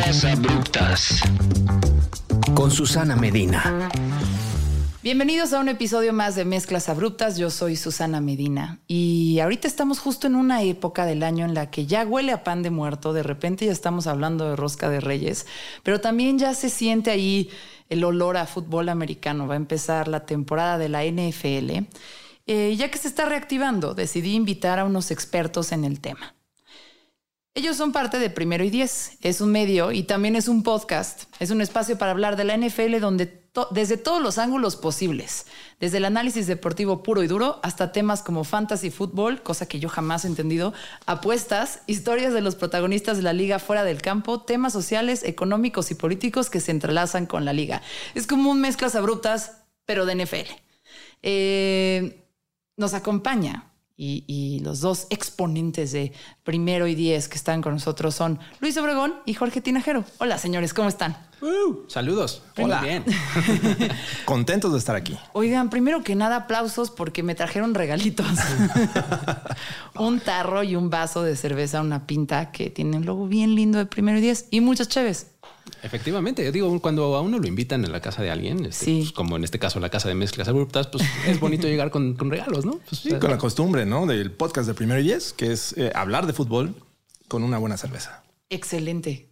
Mezclas abruptas. Con Susana Medina. Bienvenidos a un episodio más de Mezclas Abruptas. Yo soy Susana Medina y ahorita estamos justo en una época del año en la que ya huele a pan de muerto. De repente ya estamos hablando de rosca de reyes, pero también ya se siente ahí el olor a fútbol americano. Va a empezar la temporada de la NFL. Eh, ya que se está reactivando, decidí invitar a unos expertos en el tema. Ellos son parte de Primero y Diez. Es un medio y también es un podcast. Es un espacio para hablar de la NFL donde desde todos los ángulos posibles, desde el análisis deportivo puro y duro hasta temas como fantasy fútbol, cosa que yo jamás he entendido, apuestas, historias de los protagonistas de la liga fuera del campo, temas sociales, económicos y políticos que se entrelazan con la liga. Es como un mezclas abruptas, pero de NFL. Eh, nos acompaña y, los dos exponentes de primero y diez que están con nosotros son Luis Obregón y Jorge Tinajero. Hola, señores, ¿cómo están? Uh, saludos. Hola. bien. Contentos de estar aquí. Oigan, primero que nada, aplausos porque me trajeron regalitos. un tarro y un vaso de cerveza, una pinta que tiene un logo bien lindo de primero y diez y muchas cheves. Efectivamente, yo digo, cuando a uno lo invitan en la casa de alguien, este, pues, como en este caso la casa de mezclas abruptas, pues es bonito llegar con, regalos, ¿no? Pues, sí, con la costumbre, ¿no? Del podcast de Primero y Diez, que es eh, hablar de fútbol con una buena cerveza. Excelente.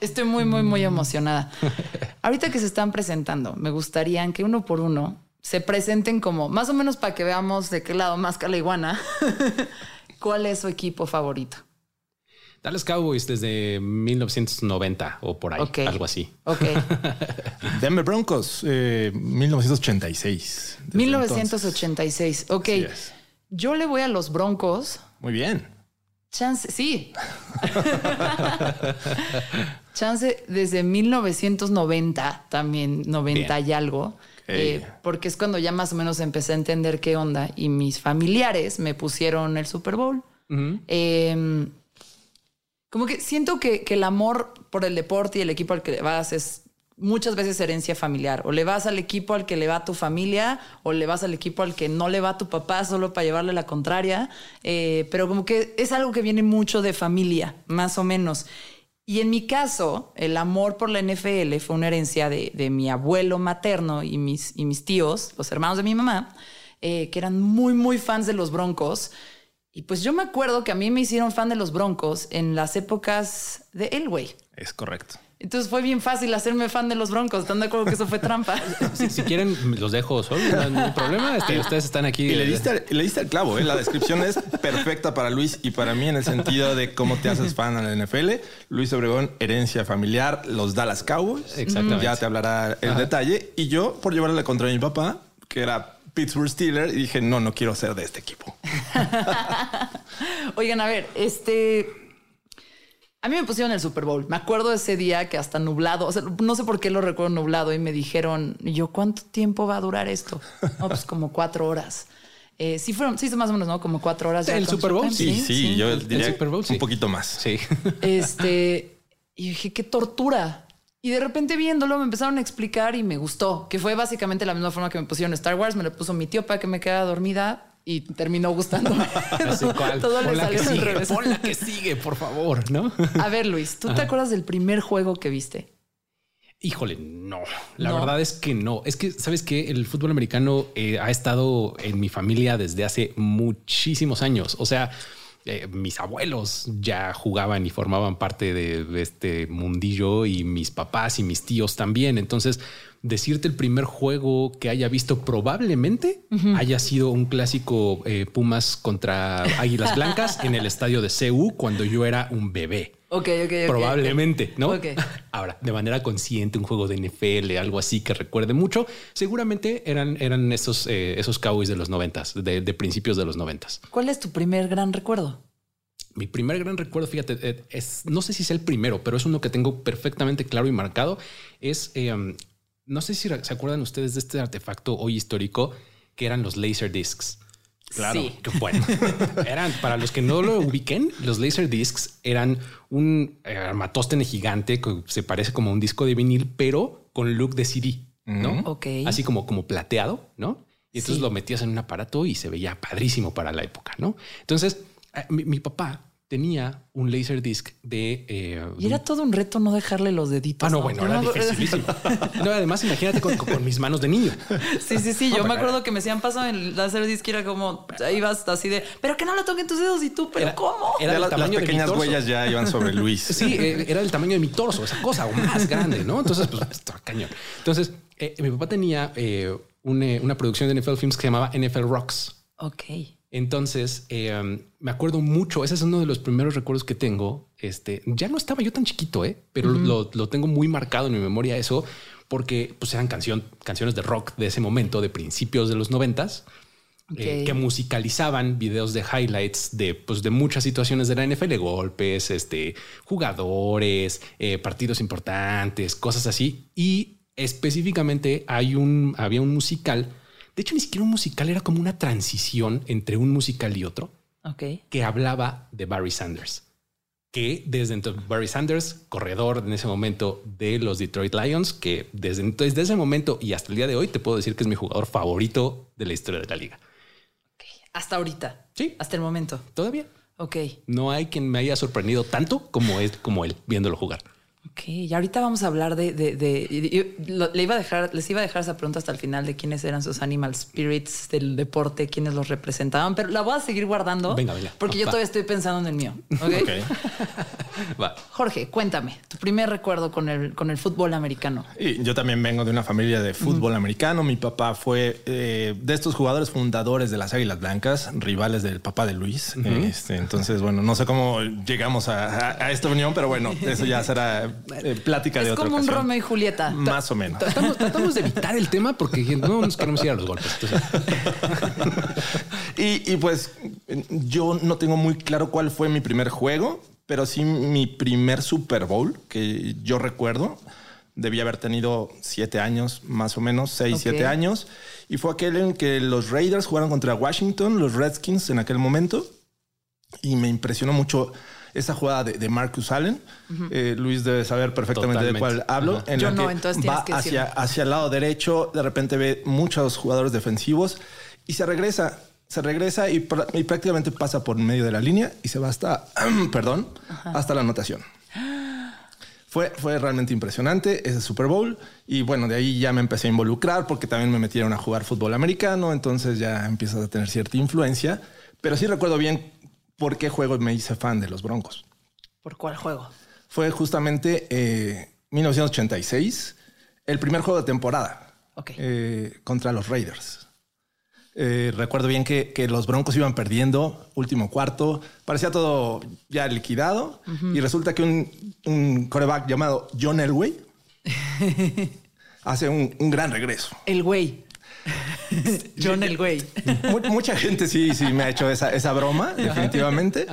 Estoy muy, muy, muy emocionada. Ahorita que se están presentando, me gustaría que uno por uno se presenten como más o menos para que veamos de qué lado más la iguana. ¿Cuál es su equipo favorito? Dallas Cowboys desde 1990 o por ahí, algo así. Ok. Denver Broncos, 1986. 1986, ok. Yo le voy a los Broncos. Muy bien. Chance, sí. Chance desde 1990, también 90 y algo. Eh, porque es cuando ya más o menos empecé a entender qué onda y mis familiares me pusieron el Super Bowl. Como que siento que, el amor por el deporte y el equipo al que le vas es muchas veces herencia familiar. O le vas al equipo al que le va tu familia, o le vas al equipo al que no le va tu papá solo para llevarle la contraria. Eh, pero como que es algo que viene mucho de familia, más o menos. Y en mi caso, el amor por la NFL fue una herencia de, mi abuelo materno y mis, y mis tíos, los hermanos de mi mamá, eh, que eran muy, muy fans de los Broncos. Y pues yo me acuerdo que a mí me hicieron fan de los Broncos en las épocas de Elway. Es correcto. Entonces fue bien fácil hacerme fan de los Broncos. ¿Están de acuerdo que eso fue trampa? si, quieren, los dejo solo. No hay problema. Este, ustedes están aquí. Y le diste, le diste el clavo. ¿eh? La descripción es perfecta para Luis y para mí en el sentido de cómo te haces fan a la NFL. Luis Obregón, herencia familiar, los Dallas Cowboys. Exactamente. Ya te hablará el detalle. Y yo, por llevarle la contra a mi papá, que era Pittsburgh Steelers y dije, no, no quiero ser de este equipo. Oigan, a ver, este... A mí me pusieron el Super Bowl. Me acuerdo de ese día que hasta nublado, o sea, no sé por qué lo recuerdo nublado y me dijeron, yo, ¿cuánto tiempo va a durar esto? No, pues como cuatro horas. Eh, sí, fueron, sí, más o menos, ¿no? Como cuatro horas. ¿El Super Bowl? Sí, sí, yo diría Super Bowl, un poquito más. Sí. Este, y dije, qué tortura. Y de repente viéndolo me empezaron a explicar y me gustó, que fue básicamente la misma forma que me pusieron Star Wars, me lo puso mi tío para que me quedara dormida y terminó gustándome. Todo le salió al revés. la que sigue, por favor, ¿no? A ver, Luis, ¿tú te acuerdas del primer juego que viste? Híjole, no. La verdad es que no. Es que, ¿sabes que El fútbol americano eh, ha estado en mi familia desde hace muchísimos años. O sea, eh, mis abuelos ya jugaban y formaban parte de, este mundillo y mis papás y mis tíos también. Entonces, decirte el primer juego que haya visto probablemente haya sido un clásico eh, Pumas contra Águilas Blancas en el estadio de CU cuando yo era un bebé. Ok, ok, Probablemente, ¿no? Ahora, de manera consciente, un juego de NFL, algo así que recuerde mucho, seguramente eran, eran esos, eh, esos Cowboys de los noventas, de, principios de los noventas. ¿Cuál es tu primer gran recuerdo? Mi primer gran recuerdo, fíjate, eh, es, no sé si es el primero, pero es uno que tengo perfectamente claro y marcado. Es, em, no sé si se acuerdan ustedes de este artefacto hoy histórico que eran los laser discs. Claro, qué bueno. eran, para los que no lo ubiquen, los laser discs eran un eh, armatóstene gigante que se parece como un disco de vinil, pero con look de CD, ¿no? Ok. Así como, como plateado, ¿no? Y entonces lo metías en un aparato y se veía padrísimo para la época, ¿no? Entonces, eh, mi, papá tenía un laser disc de. Eh, y era todo un reto no dejarle los deditos. Ah, no, bueno, era dificilísimo. no, además, imagínate con, mis manos de niño. Sí, sí, sí. yo me acuerdo que me hacían paso en el laser disc y era como ahí vas así de, pero que no lo toquen tus dedos y tú, pero ¿cómo? Era el tamaño las pequeñas huellas ya iban sobre Luis. Sí, eh, era el tamaño de mi torso, esa cosa, o más grande, ¿no? Entonces, pues, estaba cañón. Entonces, eh, mi papá tenía una, una producción de NFL Films que se llamaba NFL Rocks. Ok. Entonces, eh, me acuerdo mucho, ese es uno de los primeros recuerdos que tengo. Este, ya no estaba yo tan chiquito, ¿eh? pero lo, tengo muy marcado en mi memoria eso, porque pues, eran canción, canciones de rock de ese momento, de principios de los noventas. Eh, que musicalizaban videos de highlights de, pues, de muchas situaciones de la NFL, golpes, este, jugadores, eh, partidos importantes, cosas así. Y específicamente hay un, había un musical de hecho, ni siquiera un musical era como una transición entre un musical y otro. Que hablaba de Barry Sanders. Que desde entonces, Barry Sanders, corredor en ese momento de los Detroit Lions, que desde, entonces, desde ese momento y hasta el día de hoy te puedo decir que es mi jugador favorito de la historia de la liga. Hasta ahorita. Sí. Hasta el momento. Todavía. Ok. No hay quien me haya sorprendido tanto como es como él viéndolo jugar. Ok, y ahorita vamos a hablar de, le iba a dejar, les iba a dejar esa pregunta hasta el final de quiénes eran sus animal spirits del deporte, quiénes los representaban, pero la voy a seguir guardando. Venga, venga. Porque yo todavía estoy pensando en el mío. Okay. Va. Jorge, cuéntame tu primer recuerdo con el, con el fútbol americano. Y yo también vengo de una familia de fútbol americano. Mi papá fue eh, de estos jugadores fundadores de las Águilas Blancas, rivales del papá de Luis. Este, entonces, bueno, no sé cómo llegamos a esta unión, pero bueno, eso ya será eh, plática de Es como un Romeo y Julieta. Más o menos. Tratamos, de evitar el tema porque no nos queremos ir a los golpes. y, pues yo no tengo muy claro cuál fue mi primer juego, pero sí mi primer Super Bowl que yo recuerdo. Debía haber tenido siete años, más o menos, seis, siete años. Y fue aquel en que los Raiders jugaron contra Washington, los Redskins en aquel momento. Y me impresionó mucho esa jugada de, Marcus Allen. Eh, Luis debe saber perfectamente de cuál hablo. En Yo no, entonces va hacia, hacia el lado derecho, de repente ve muchos jugadores defensivos y se regresa. Se regresa y, prácticamente pasa por medio de la línea y se va hasta, perdón, hasta la anotación. Fue, fue, realmente impresionante ese Super Bowl. Y bueno, de ahí ya me empecé a involucrar porque también me metieron a jugar fútbol americano. Entonces ya empiezas a tener cierta influencia. Pero sí recuerdo bien por qué juego me hice fan de los Broncos. ¿Por cuál juego? Fue justamente 1986, eh, el primer juego de temporada eh, contra los Raiders. Eh, recuerdo bien que, los Broncos iban perdiendo, último cuarto, parecía todo ya liquidado y resulta que un, un coreback llamado John Elway hace un, un gran regreso. El güey. John el güey. Mucha gente sí, sí me ha hecho esa, broma, definitivamente.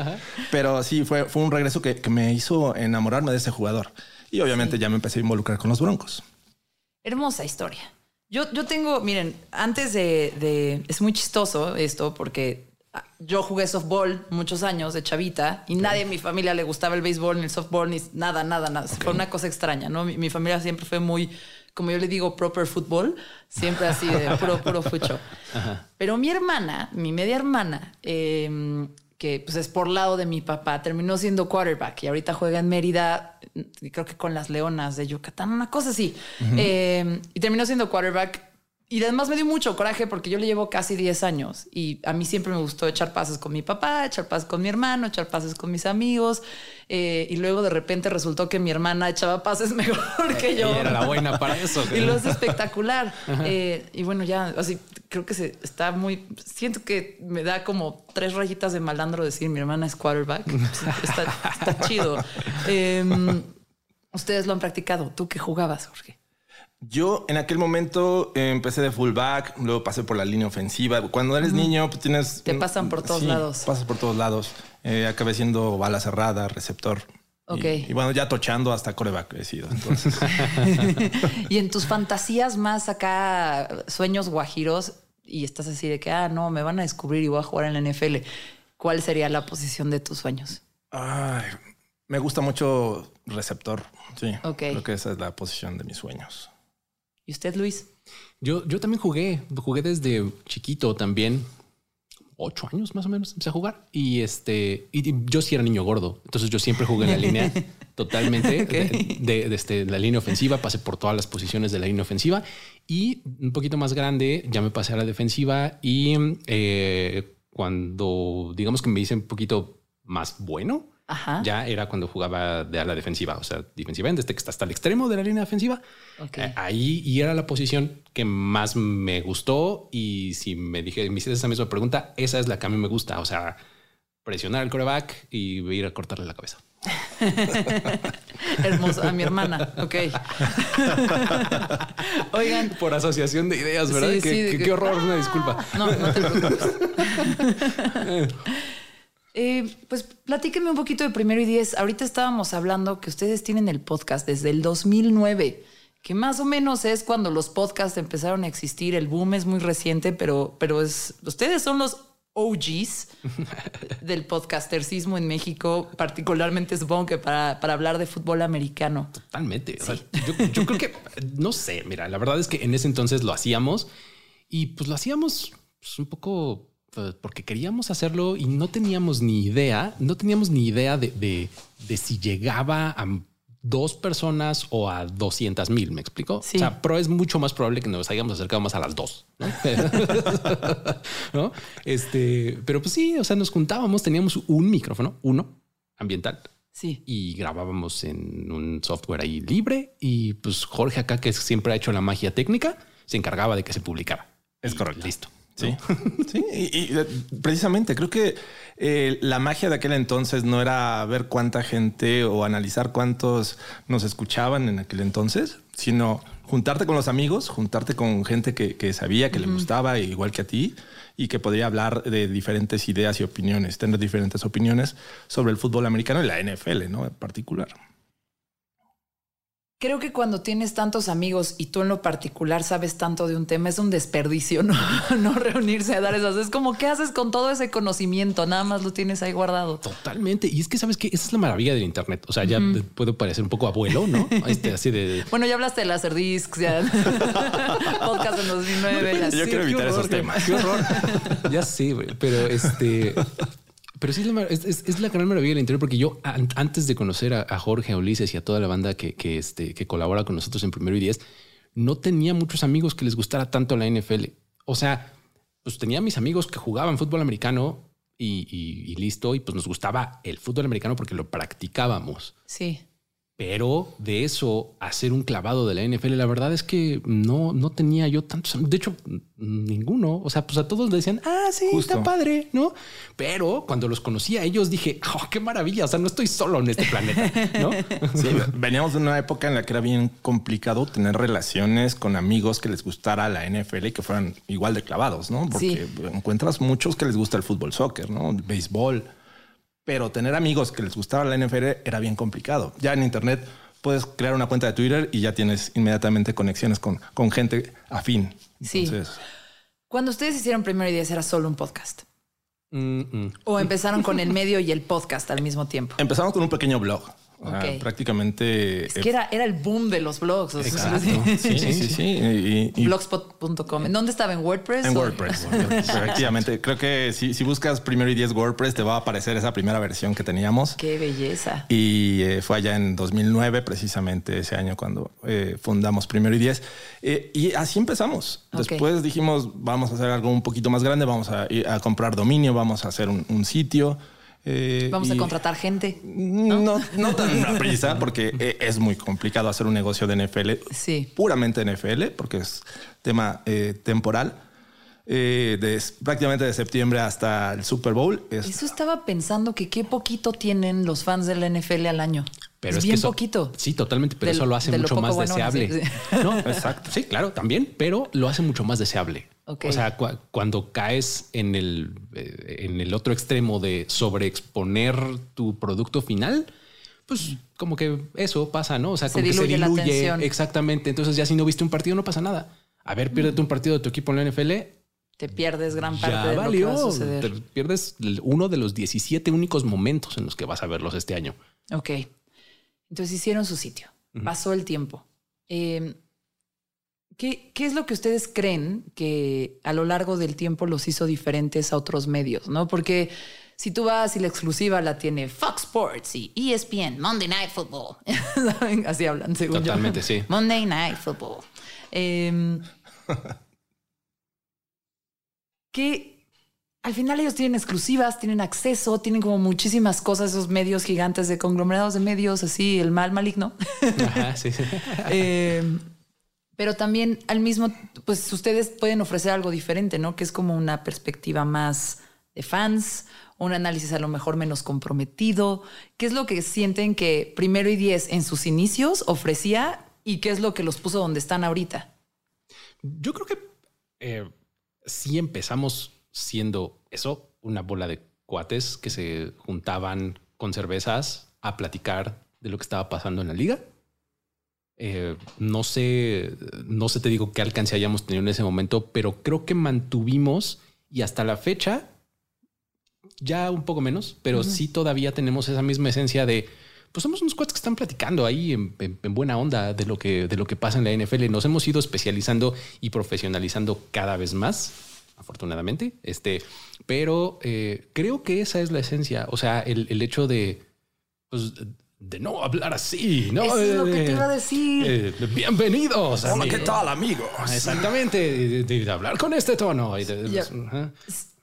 Pero sí, fue, fue un regreso que, me hizo enamorarme de ese jugador. Y obviamente ya me empecé a involucrar con los Broncos. Hermosa historia. Yo, yo tengo, miren, antes de, Es muy chistoso esto porque yo jugué softball muchos años de chavita y nadie en mi familia le gustaba el béisbol ni el softball ni nada, nada, nada. Fue una cosa extraña, ¿no? Mi, mi familia siempre fue muy como yo le digo, proper fútbol, siempre así de puro, puro fucho. Pero mi hermana, mi media hermana, em, que pues es por lado de mi papá, terminó siendo quarterback y ahorita juega en Mérida, creo que con las Leonas de Yucatán, una cosa así. Em, y terminó siendo quarterback y además me dio mucho coraje porque yo le llevo casi 10 años y a mí siempre me gustó echar pases con mi papá, echar pases con mi hermano, echar pases con mis amigos. Eh, y luego de repente resultó que mi hermana echaba pases mejor que yo. Y era la buena para eso. y lo es espectacular. Eh, y bueno, ya así creo que se está muy. Siento que me da como tres rayitas de malandro decir mi hermana es quarterback. está, chido. Em, ustedes lo han practicado. ¿Tú qué jugabas, Jorge? Yo en aquel momento eh, empecé de fullback, luego pasé por la línea ofensiva. Cuando eres niño, pues tienes. Te pasan por todos lados. Pasas por todos lados. Eh, acabé siendo bala cerrada, receptor. Ok. Y, bueno, ya tochando hasta coreback he sido. Entonces. y en tus fantasías más acá, sueños guajiros, y estás así de que, ah, no, me van a descubrir y voy a jugar en la NFL. ¿Cuál sería la posición de tus sueños? Ay, me gusta mucho receptor. Sí. Ok. Creo que esa es la posición de mis sueños. ¿Y usted, Luis? Yo, yo también jugué, jugué desde chiquito también. ocho años más o menos empecé a jugar. Y este y yo sí era niño gordo. Entonces yo siempre jugué en la línea totalmente de, este, la línea ofensiva. Pasé por todas las posiciones de la línea ofensiva. Y un poquito más grande ya me pasé a la defensiva. Y eh, cuando digamos que me hice un poquito más bueno ya era cuando jugaba de a la defensiva, o sea, defensivamente, desde que está hasta el extremo de la línea defensiva. Eh, ahí y era la posición que más me gustó. Y si me dije, me hiciste esa misma pregunta, esa es la que a mí me gusta. O sea, presionar el coreback y ir a cortarle la cabeza. Hermoso, a mi hermana. Ok. Oigan. Por asociación de ideas, ¿verdad? qué, horror, una disculpa. No, no te preocupes. Eh, pues platíqueme un poquito de Primero y Diez. Ahorita estábamos hablando que ustedes tienen el podcast desde el 2009, que más o menos es cuando los podcasts empezaron a existir. El boom es muy reciente, pero, pero es, ustedes son los OGs del podcastercismo en México, particularmente supongo que para, para hablar de fútbol americano. Totalmente. yo, creo que, no sé, mira, la verdad es que en ese entonces lo hacíamos y pues lo hacíamos pues, un poco pues, porque queríamos hacerlo y no teníamos ni idea, no teníamos ni idea de, si llegaba a dos personas o a 200 mil, ¿me explico? O sea, pero es mucho más probable que nos hayamos acercado más a las dos. ¿no? Este, pero pues sí, o sea, nos juntábamos, teníamos un micrófono, uno ambiental. Sí. Y grabábamos en un software ahí libre y pues Jorge acá, que siempre ha hecho la magia técnica, se encargaba de que se publicara. Es correcto. Listo. Sí, sí, y, eh, precisamente creo que eh, la magia de aquel entonces no era ver cuánta gente o analizar cuántos nos escuchaban en aquel entonces, sino juntarte con los amigos, juntarte con gente que, sabía que le gustaba igual que a ti y que podría hablar de diferentes ideas y opiniones, tener diferentes opiniones sobre el fútbol americano y la NFL, ¿no? En particular. Creo que cuando tienes tantos amigos y tú en lo particular sabes tanto de un tema, es un desperdicio no, no reunirse a dar esas. Es como, ¿qué haces con todo ese conocimiento? Nada más lo tienes ahí guardado. Totalmente. Y es que sabes que esa es la maravilla del Internet. O sea, ya puedo parecer un poco abuelo, ¿no? Este, así de. Bueno, ya hablaste de láser discs, ya. podcast en 2009. Yo quiero evitar esos temas. Qué horror. ya sí, pero este. Pero sí es, la gran maravilla del interior, porque yo antes de conocer a, Jorge, a Ulises y a toda la banda que, este, que colabora con nosotros en Primero y Diez, no tenía muchos amigos que les gustara tanto la NFL. O sea, pues tenía mis amigos que jugaban fútbol americano y listo, y pues nos gustaba el fútbol americano porque lo practicábamos. Sí. Pero de eso, hacer un clavado de la NFL, la verdad es que no, no tenía yo tantos. De hecho, ninguno. O sea, pues a todos le decían, ah, sí, está padre, ¿no? Pero cuando los conocí a ellos dije, oh, qué maravilla. O sea, no estoy solo en este planeta, ¿no? Sí, veníamos de una época en la que era bien complicado tener relaciones con amigos que les gustara la NFL y que fueran igual de clavados, ¿no? Porque encuentras muchos que les gusta el fútbol, soccer, ¿no? El béisbol pero tener amigos que les gustaba la NFL era bien complicado. Ya en Internet puedes crear una cuenta de Twitter y ya tienes inmediatamente conexiones con, con gente afín. Sí. Cuando ustedes hicieron Primero y Diez era solo un podcast. ¿O empezaron con el medio y el podcast al mismo tiempo? Empezamos con un pequeño blog prácticamente. Es que era, era el boom de los blogs. Sí, sí, sí. Blogspot.com. ¿En dónde estaba? ¿En WordPress? En WordPress. Efectivamente. Creo que si, si, buscas Primero y Diez WordPress, te va a aparecer esa primera versión que teníamos. Qué belleza. Y eh, fue allá en 2009, precisamente ese año, cuando eh, fundamos Primero y Diez. Eh, y así empezamos. Después dijimos, vamos a hacer algo un poquito más grande, vamos a, a comprar dominio, vamos a hacer un, un sitio. Eh, Vamos a contratar gente. No, no, tan prisa, porque e, es muy complicado hacer un negocio de NFL. Sí. Puramente NFL, porque es tema eh, temporal. Eh, de, prácticamente de septiembre hasta el Super Bowl. Eso estaba pensando que qué poquito tienen los fans de la NFL al año. Pero es, bien poquito. Sí, totalmente, pero eso lo hace mucho más deseable. No, exacto. Sí, claro, también, pero lo hace mucho más deseable. O sea, cuando caes en el, eh, en el otro extremo de sobreexponer tu producto final, pues como que eso pasa, ¿no? O sea, como que se diluye. Exactamente. Entonces ya si no viste un partido no pasa nada. A ver, piérdete un partido de tu equipo en la NFL. Te pierdes gran parte de lo que va a suceder. Te pierdes uno de los 17 únicos momentos en los que vas a verlos este año. Ok. Entonces hicieron su sitio. Pasó el tiempo. Eh, ¿Qué, ¿Qué, es lo que ustedes creen que a lo largo del tiempo los hizo diferentes a otros medios? ¿no? Porque si tú vas y la exclusiva la tiene Fox Sports y ESPN, Monday Night Football. Así hablan, según Totalmente, sí. Monday Night Football. Eh, que al final ellos tienen exclusivas, tienen acceso, tienen como muchísimas cosas, esos medios gigantes de conglomerados de medios, así, el mal maligno. Ajá, sí, sí. eh, pero también al mismo, pues ustedes pueden ofrecer algo diferente, ¿no? Que es como una perspectiva más de fans, un análisis a lo mejor menos comprometido. ¿Qué es lo que sienten que primero y diez en sus inicios ofrecía y qué es lo que los puso donde están ahorita? Yo creo que eh, sí empezamos siendo eso, una bola de cuates que se juntaban con cervezas a platicar de lo que estaba pasando en la liga. Eh, no sé, no sé, te digo qué alcance hayamos tenido en ese momento, pero creo que mantuvimos y hasta la fecha, ya un poco menos, pero sí todavía tenemos esa misma esencia de, pues somos unos cuates que están platicando ahí en, buena onda de lo que, de lo que pasa en la NFL. Nos hemos ido especializando y profesionalizando cada vez más afortunadamente. Este, pero eh, creo que esa es la esencia. O sea, el, el hecho de, pues, de no hablar así, ¿no? Eso es lo que te iba a decir. Eh, bienvenidos. Hola, ¿qué tal, amigos? Exactamente, de, hablar con este tono.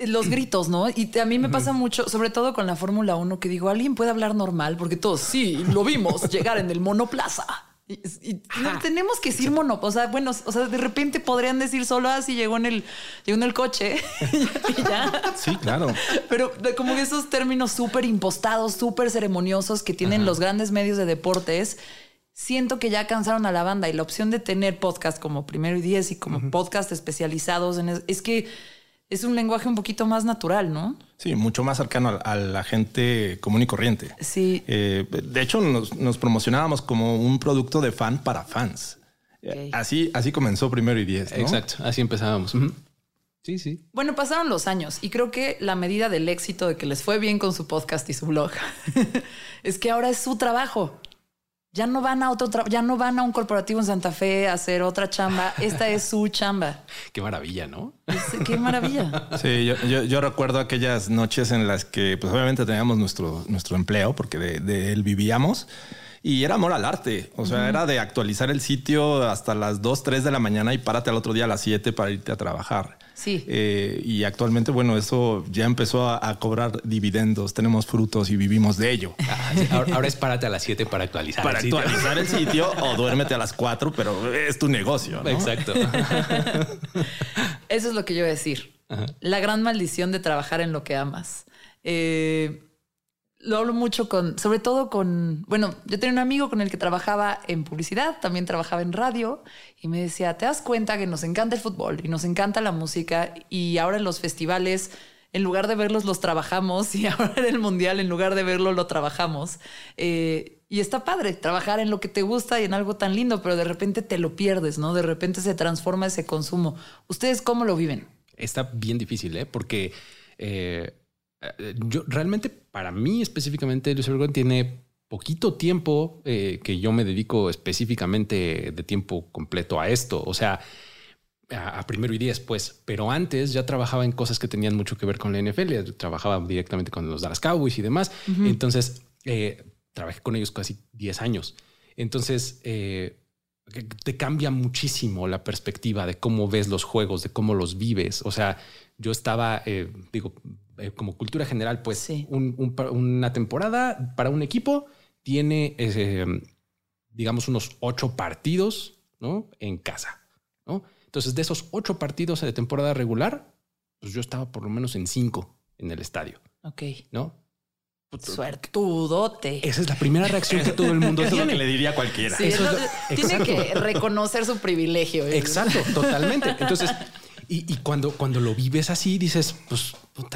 Los gritos, ¿no? Y a mí me pasa mucho, sobre todo con la Fórmula 1, que digo, ¿alguien puede hablar normal? Porque todos, sí, lo vimos llegar en el monoplaza. Y, tenemos que decir mono, o sea, bueno, o sea, de repente podrían decir solo así llegó en el, llegó en el coche y ya. Sí, claro. Pero como que esos términos súper impostados, súper ceremoniosos que tienen los grandes medios de deportes, siento que ya cansaron a la banda. Y la opción de tener podcast como Primero y Diez y como podcast especializados en es que es un lenguaje un poquito más natural, ¿no? Sí, mucho más cercano a, la gente común y corriente. Sí. Eh, de hecho, nos, promocionábamos como un producto de fan para fans. Eh, así, así comenzó primero y diez. Exacto, así empezábamos. Sí, sí. Bueno, pasaron los años y creo que la medida del éxito de que les fue bien con su podcast y su blog es que ahora es su trabajo. Ya no van a otro ya no van a un corporativo en Santa Fe a hacer otra chamba. Esta es su chamba. Qué maravilla, ¿no? qué maravilla. Sí, yo, recuerdo aquellas noches en las que, pues obviamente teníamos nuestro, nuestro empleo porque de, él vivíamos y era amor al arte. O sea, era de actualizar el sitio hasta las 2, 3 de la mañana y párate al otro día a las 7 para irte a trabajar. Sí. Eh, y actualmente, bueno, eso ya empezó a, cobrar dividendos, tenemos frutos y vivimos de ello. Ah, ahora, es párate a las 7 para actualizar para el actualizar el sitio o duérmete a las 4, pero es tu negocio. Exacto. eso es lo que yo voy a decir. La gran maldición de trabajar en lo que amas. Eh, lo hablo mucho con, sobre todo con, bueno, yo tenía un amigo con el que trabajaba en publicidad, también trabajaba en radio y me decía, ¿te das cuenta que nos encanta el fútbol y nos encanta la música y ahora en los festivales, en lugar de verlos, los trabajamos y ahora en el mundial, en lugar de verlo, lo trabajamos? Eh, y está padre trabajar en lo que te gusta y en algo tan lindo, pero de repente te lo pierdes, ¿no? De repente se transforma ese consumo. ¿Ustedes cómo lo viven? Está bien difícil, ¿eh? Porque... Eh, yo realmente, para mí específicamente, Luis Obregón tiene poquito tiempo eh, que yo me dedico específicamente de tiempo completo a esto. O sea, a, primero y diez, pues, pero antes ya trabajaba en cosas que tenían mucho que ver con la NFL. Trabajaba directamente con los Dallas Cowboys y demás. Entonces, eh, trabajé con ellos casi 10 años. Entonces, te cambia muchísimo la perspectiva de cómo ves los juegos, de cómo los vives. O sea, yo estaba, digo, eh, como cultura general, pues una temporada para un equipo tiene, eh, digamos, unos ocho partidos ¿no? en casa. ¿no? Entonces, de esos ocho partidos de temporada regular, pues yo estaba por lo menos en cinco en el estadio. Ok. ¿No? Suertudote. Esa es la primera reacción que todo el mundo tiene. Es lo que le diría cualquiera. tiene que reconocer su privilegio. ¿eh? Exacto, totalmente. Entonces, y, cuando, cuando lo vives así, dices, pues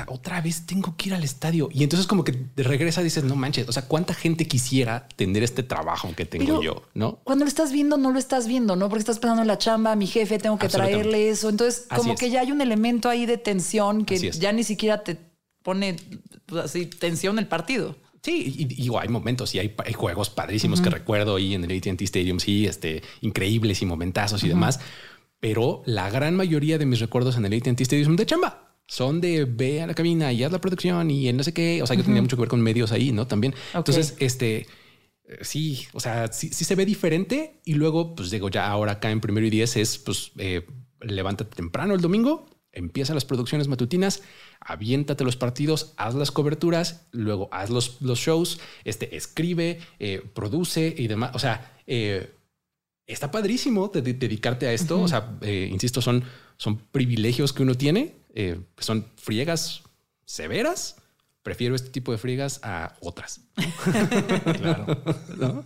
otra vez tengo que ir al estadio. Y entonces como que te regresa, dices, no manches, o sea, ¿cuánta gente quisiera tener este trabajo que tengo yo? ¿No? Cuando lo estás viendo, no lo estás viendo, ¿no? Porque estás pensando en la chamba, mi jefe, tengo que traerle eso. Entonces, como que ya hay un elemento ahí de tensión que ya ni siquiera te pone pues, así tensión el partido. Sí, y, hay momentos y hay, juegos padrísimos que recuerdo ahí en el AT&T Stadium, sí, este, increíbles y momentazos y demás pero la gran mayoría de mis recuerdos en el AT&T Stadium de chamba son de ve a la cabina y haz la producción y en no sé qué. O sea, yo tenía mucho que ver con medios ahí, ¿no? También. Entonces, este eh, sí, o sea, sí, se ve diferente. Y luego, pues digo, ya ahora acá en primero y diez es pues eh, levántate temprano el domingo, empieza las producciones matutinas, aviéntate los partidos, haz las coberturas, luego haz los, los shows, este, escribe, eh, produce y demás. O sea, está padrísimo de, dedicarte a esto. O sea, insisto, son, son privilegios que uno tiene, son friegas severas prefiero este tipo de friegas a otras. claro.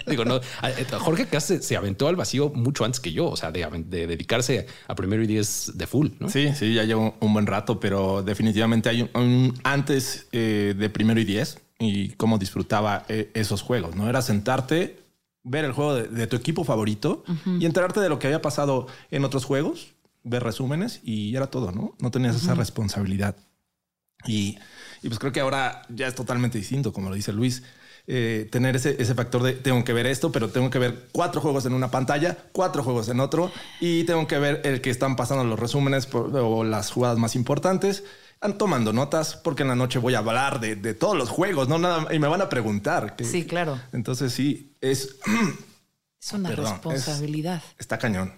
Digo, no. Eh, Jorge casi se aventó al vacío mucho antes que yo, o sea, de, dedicarse a primero y diez de full. ¿no? Sí, sí, ya llevo un buen rato, pero definitivamente hay un, antes eh, de primero y diez y cómo disfrutaba eh, esos juegos. No era sentarte, ver el juego de, tu equipo favorito y enterarte de lo que había pasado en otros juegos, ver resúmenes y era todo, no? No tenías esa responsabilidad. Y y pues creo que ahora ya es totalmente distinto, como lo dice Luis. Eh, tener ese, ese, factor de tengo que ver esto, pero tengo que ver cuatro juegos en una pantalla, cuatro juegos en otro y tengo que ver el que están pasando los resúmenes o las jugadas más importantes. Tomando notas porque en la noche voy a hablar de, de, todos los juegos, no nada y me van a preguntar. sí, claro. Entonces sí es es una responsabilidad. está cañón.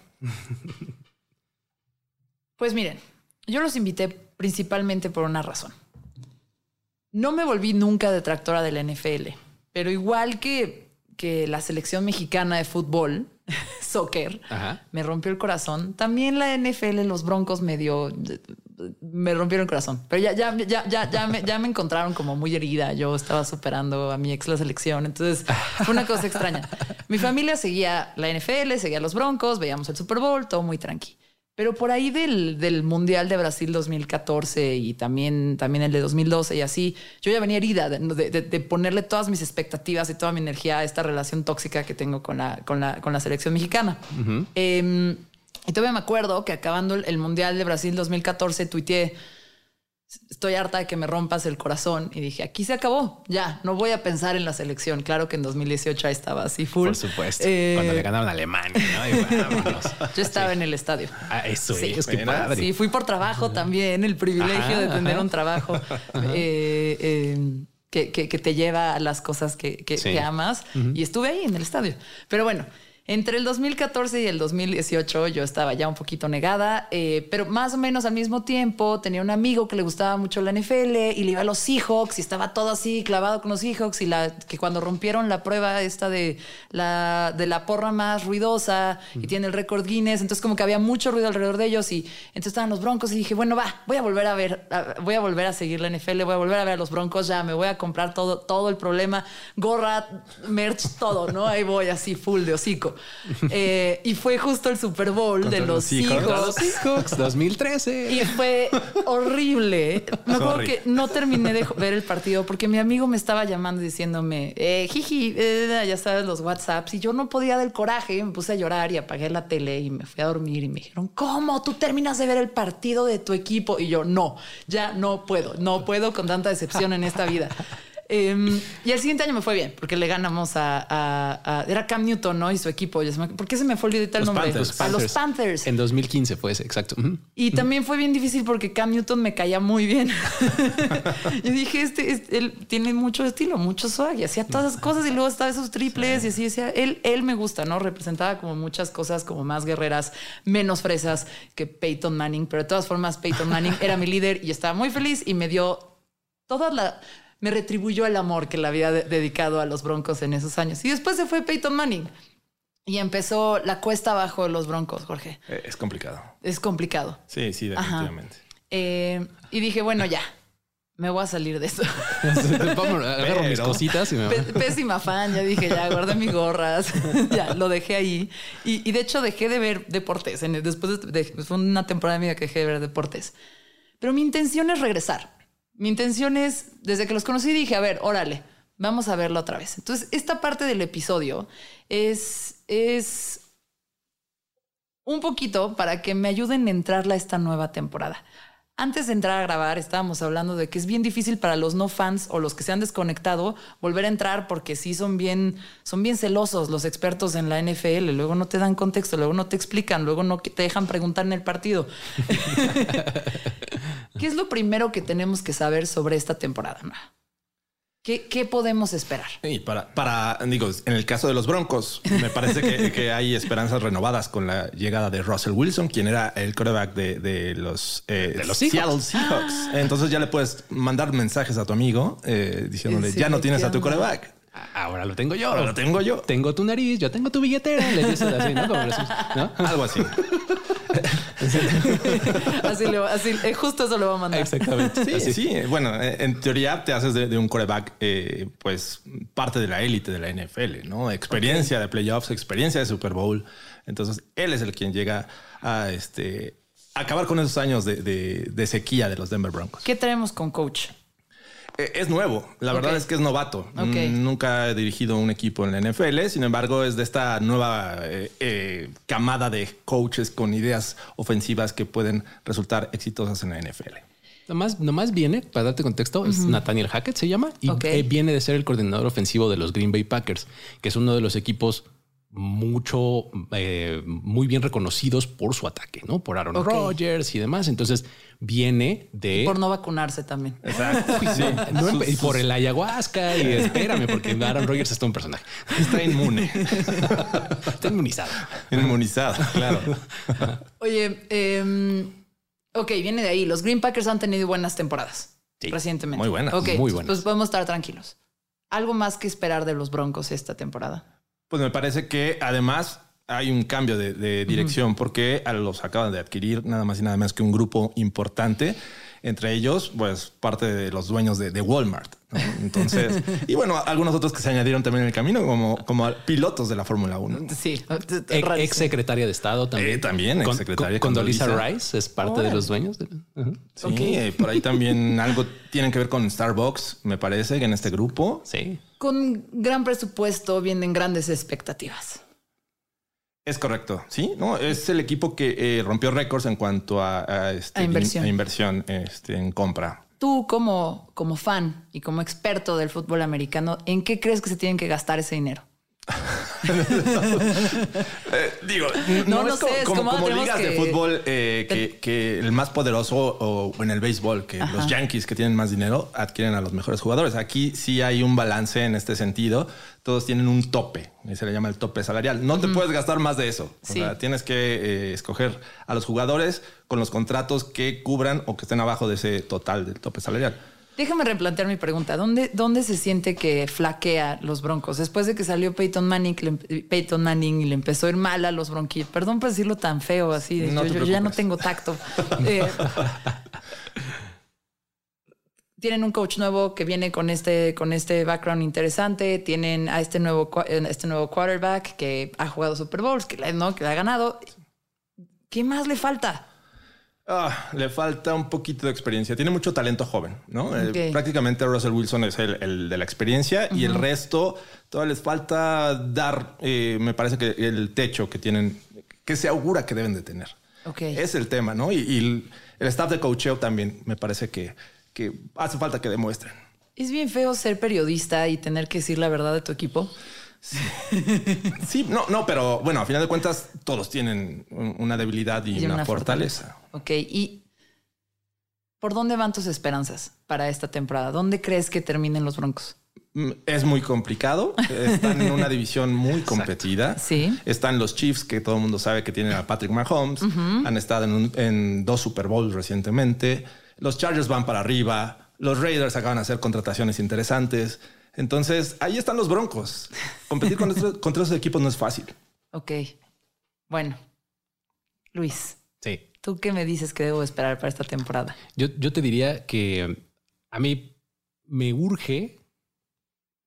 Pues miren, yo los invité principalmente por una razón. No me volví nunca detractora de la NFL, pero igual que, que la selección mexicana de fútbol, soccer, me rompió el corazón. También la NFL, los Broncos me dio, me rompieron el corazón. Pero ya, ya, ya, ya, ya, me, ya me encontraron como muy herida. Yo estaba superando a mi ex la selección. Entonces fue una cosa extraña. Mi familia seguía la NFL, seguía los Broncos, veíamos el Super Bowl, todo muy tranqui. Pero por ahí del, del, Mundial de Brasil 2014 y también, también el de 2012 y así, yo ya venía herida de, de, ponerle todas mis expectativas y toda mi energía a esta relación tóxica que tengo con la, con la, con la selección mexicana. Y todavía me acuerdo que acabando el Mundial de Brasil 2014 tuiteé estoy harta de que me rompas el corazón. Y dije, aquí se acabó. Ya, no voy a pensar en la selección. Claro que en 2018 estaba así full. Por supuesto. Eh, cuando le ganaron a Alemania, Yo estaba en el estadio. Ah, eso sí, es que padre. Sí, fui por trabajo también. El privilegio de tener un trabajo eh, eh, que, que, te lleva a las cosas que, que amas. Y estuve ahí en el estadio. Pero bueno, entre el 2014 y el 2018 yo estaba ya un poquito negada, eh, pero más o menos al mismo tiempo tenía un amigo que le gustaba mucho la NFL y le iba a los Seahawks y estaba todo así clavado con los Seahawks y la, que cuando rompieron la prueba esta de la, de la porra más ruidosa y tiene el récord Guinness, entonces como que había mucho ruido alrededor de ellos y entonces estaban los Broncos y dije, bueno, va, voy a volver a ver, voy a volver a seguir la NFL, voy a volver a ver a los Broncos, ya me voy a comprar todo, todo el problema, gorra, merch, todo, ¿no? Ahí voy así full de hocico. Eh, y fue justo el Super Bowl de los, Seahawks. 2013. Y fue horrible. Me acuerdo que no terminé de ver el partido porque mi amigo me estaba llamando diciéndome, eh, jiji, eh, ya sabes, los WhatsApps. Y yo no podía del coraje. Me puse a llorar y apagué la tele y me fui a dormir. Y me dijeron, ¿cómo? ¿Tú terminas de ver el partido de tu equipo? Y yo, no, ya no puedo. No puedo con tanta decepción en esta vida. Em, y el siguiente año me fue bien, porque le ganamos a, Era Cam Newton, ¿no? Y su equipo. ¿Por qué se me fue olvidar el nombre? A los Panthers. En 2015 fue ese, exacto. Y también fue bien difícil porque Cam Newton me caía muy bien. y dije, este, él tiene mucho estilo, mucho swag y hacía todas esas cosas y luego estaba esos triples y así decía, él, él me gusta, ¿no? Representaba como muchas cosas como más guerreras, menos fresas que Peyton Manning, pero de todas formas Peyton Manning era mi líder y estaba muy feliz y me dio toda la me retribuyó el amor que le había dedicado a los Broncos en esos años. Y después se fue Peyton Manning. Y empezó la cuesta abajo de los Broncos, Jorge. Eh, es complicado. Es complicado. Sí, sí, definitivamente. Eh, y dije, bueno, ya, me voy a salir de eso. agarro mis cositas y me Pésima fan, ya dije, ya guardé mis gorras, ya lo dejé ahí. Y, de hecho dejé de ver deportes. Después de, fue una temporada vida que dejé de ver deportes. Pero mi intención es regresar. Mi intención es, desde que los conocí, dije, a ver, órale, vamos a verlo otra vez. Entonces, esta parte del episodio es, es un poquito para que me ayuden a entrarle a esta nueva temporada. Antes de entrar a grabar, estábamos hablando de que es bien difícil para los no fans o los que se han desconectado volver a entrar porque sí son bien, son bien celosos los expertos en la NFL. Luego no te dan contexto, luego no te explican, luego no te dejan preguntar en el partido. ¿Qué es lo primero que tenemos que saber sobre esta temporada? ¿Qué, podemos esperar? Y para, para, digo, en el caso de los Broncos, me parece que, hay esperanzas renovadas con la llegada de Russell Wilson, quien era el quarterback de, los, eh, los Seattle Seahawks. Entonces ya le puedes mandar mensajes a tu amigo eh, diciéndole, ya no tienes a tu quarterback. Ahora lo tengo yo. Ahora lo tengo yo. Tengo tu nariz, yo tengo tu billetera. Le dices así, ¿no? Algo así. así, así eh, justo eso lo va a mandar. Exactamente. Sí, sí. Bueno, eh, en teoría te haces de, un coreback, eh, pues parte de la élite de la NFL, ¿no? Experiencia de playoffs, experiencia de Super Bowl. Entonces, él es el quien llega a este acabar con esos años de, de sequía de los Denver Broncos. ¿Qué tenemos con coach? Eh, es nuevo, la verdad es que es novato. Mm, nunca he dirigido un equipo en la NFL, sin embargo es de esta nueva eh, eh, camada de coaches con ideas ofensivas que pueden resultar exitosas en la NFL. Nomás, nomás viene, para darte contexto, es Nathaniel Hackett se llama, y viene de ser el coordinador ofensivo de los Green Bay Packers, que es uno de los equipos mucho, eh, muy bien reconocidos por su ataque, ¿no? Por Aaron Rodgers y demás. Entonces viene de... por no vacunarse también. Exacto. y por el ayahuasca y espérame, porque Aaron Rodgers es todo un personaje. Está inmune. Está inmunizado. Inmunizado, claro. Oye, em, ok, viene de ahí. Los Green Packers han tenido buenas temporadas recientemente. Muy buenas. muy buenas. Pues podemos estar tranquilos. ¿Algo más que esperar de los Broncos esta temporada? Pues me parece que además hay un cambio de, dirección porque los acaban de adquirir nada más y nada más que un grupo importante. Entre ellos, pues parte de los dueños de, Walmart. Entonces, y bueno, algunos otros que se añadieron también en el camino como, como pilotos de la Fórmula 1. Sí, ex secretaria de Estado también. Eh, también, ex secretaria. Con, Rice es parte de los dueños. Sí, eh, por ahí también algo tienen que ver con Starbucks, me parece, en este grupo. Sí. Con gran presupuesto vienen grandes expectativas. Es correcto, sí, no es el equipo que eh, rompió récords en cuanto a, este, inversión, este, en compra. Tú como, como fan y como experto del fútbol americano, ¿en qué crees que se tienen que gastar ese dinero? Eh, digo, no, es como, ligas de fútbol eh, que, el más poderoso o, en el béisbol, que los Yankees que tienen más dinero adquieren a los mejores jugadores. Aquí sí hay un balance en este sentido. Todos tienen un tope, se le llama el tope salarial. No te puedes gastar más de eso. tienes que eh, escoger a los jugadores con los contratos que cubran o que estén abajo de ese total del tope salarial. Déjame replantear mi pregunta. ¿Dónde, ¿Dónde se siente que flaquea los broncos? Después de que salió Peyton Manning, Peyton Manning y le empezó a ir mal a los bronquitos. Perdón por decirlo tan feo así. yo, ya no tengo tacto. Eh, tienen un coach nuevo que viene con este, con este background interesante. Tienen a este nuevo, este nuevo quarterback que ha jugado Super Bowls, que, ¿no? que ha ganado. ¿Qué más le falta? Ah, le falta un poquito de experiencia. Tiene mucho talento joven, ¿no? Eh, prácticamente Russell Wilson es el, de la experiencia y el resto todavía les falta dar, eh, me parece que el techo que tienen, que se augura que deben de tener. Es el tema, ¿no? Y, el staff de coacheo también me parece que, que hace falta que demuestren. Es bien feo ser periodista y tener que decir la verdad de tu equipo. Sí. no, no, pero bueno, a final de cuentas todos tienen una debilidad y, una, fortaleza. Ok, ¿y por dónde van tus esperanzas para esta temporada? ¿Dónde crees que terminen los Broncos? Mm, es muy complicado. Están en una división muy competida. Sí. Están los Chiefs, que todo el mundo sabe que tienen a Patrick Mahomes. Han estado en, en, dos Super Bowls recientemente. Los Chargers van para arriba. Los Raiders acaban de hacer contrataciones interesantes. Entonces, ahí están los Broncos. Competir con contra esos equipos no es fácil. Ok. Bueno, Luis. Sí. ¿Tú qué me dices que debo esperar para esta temporada? Yo, yo te diría que a mí me urge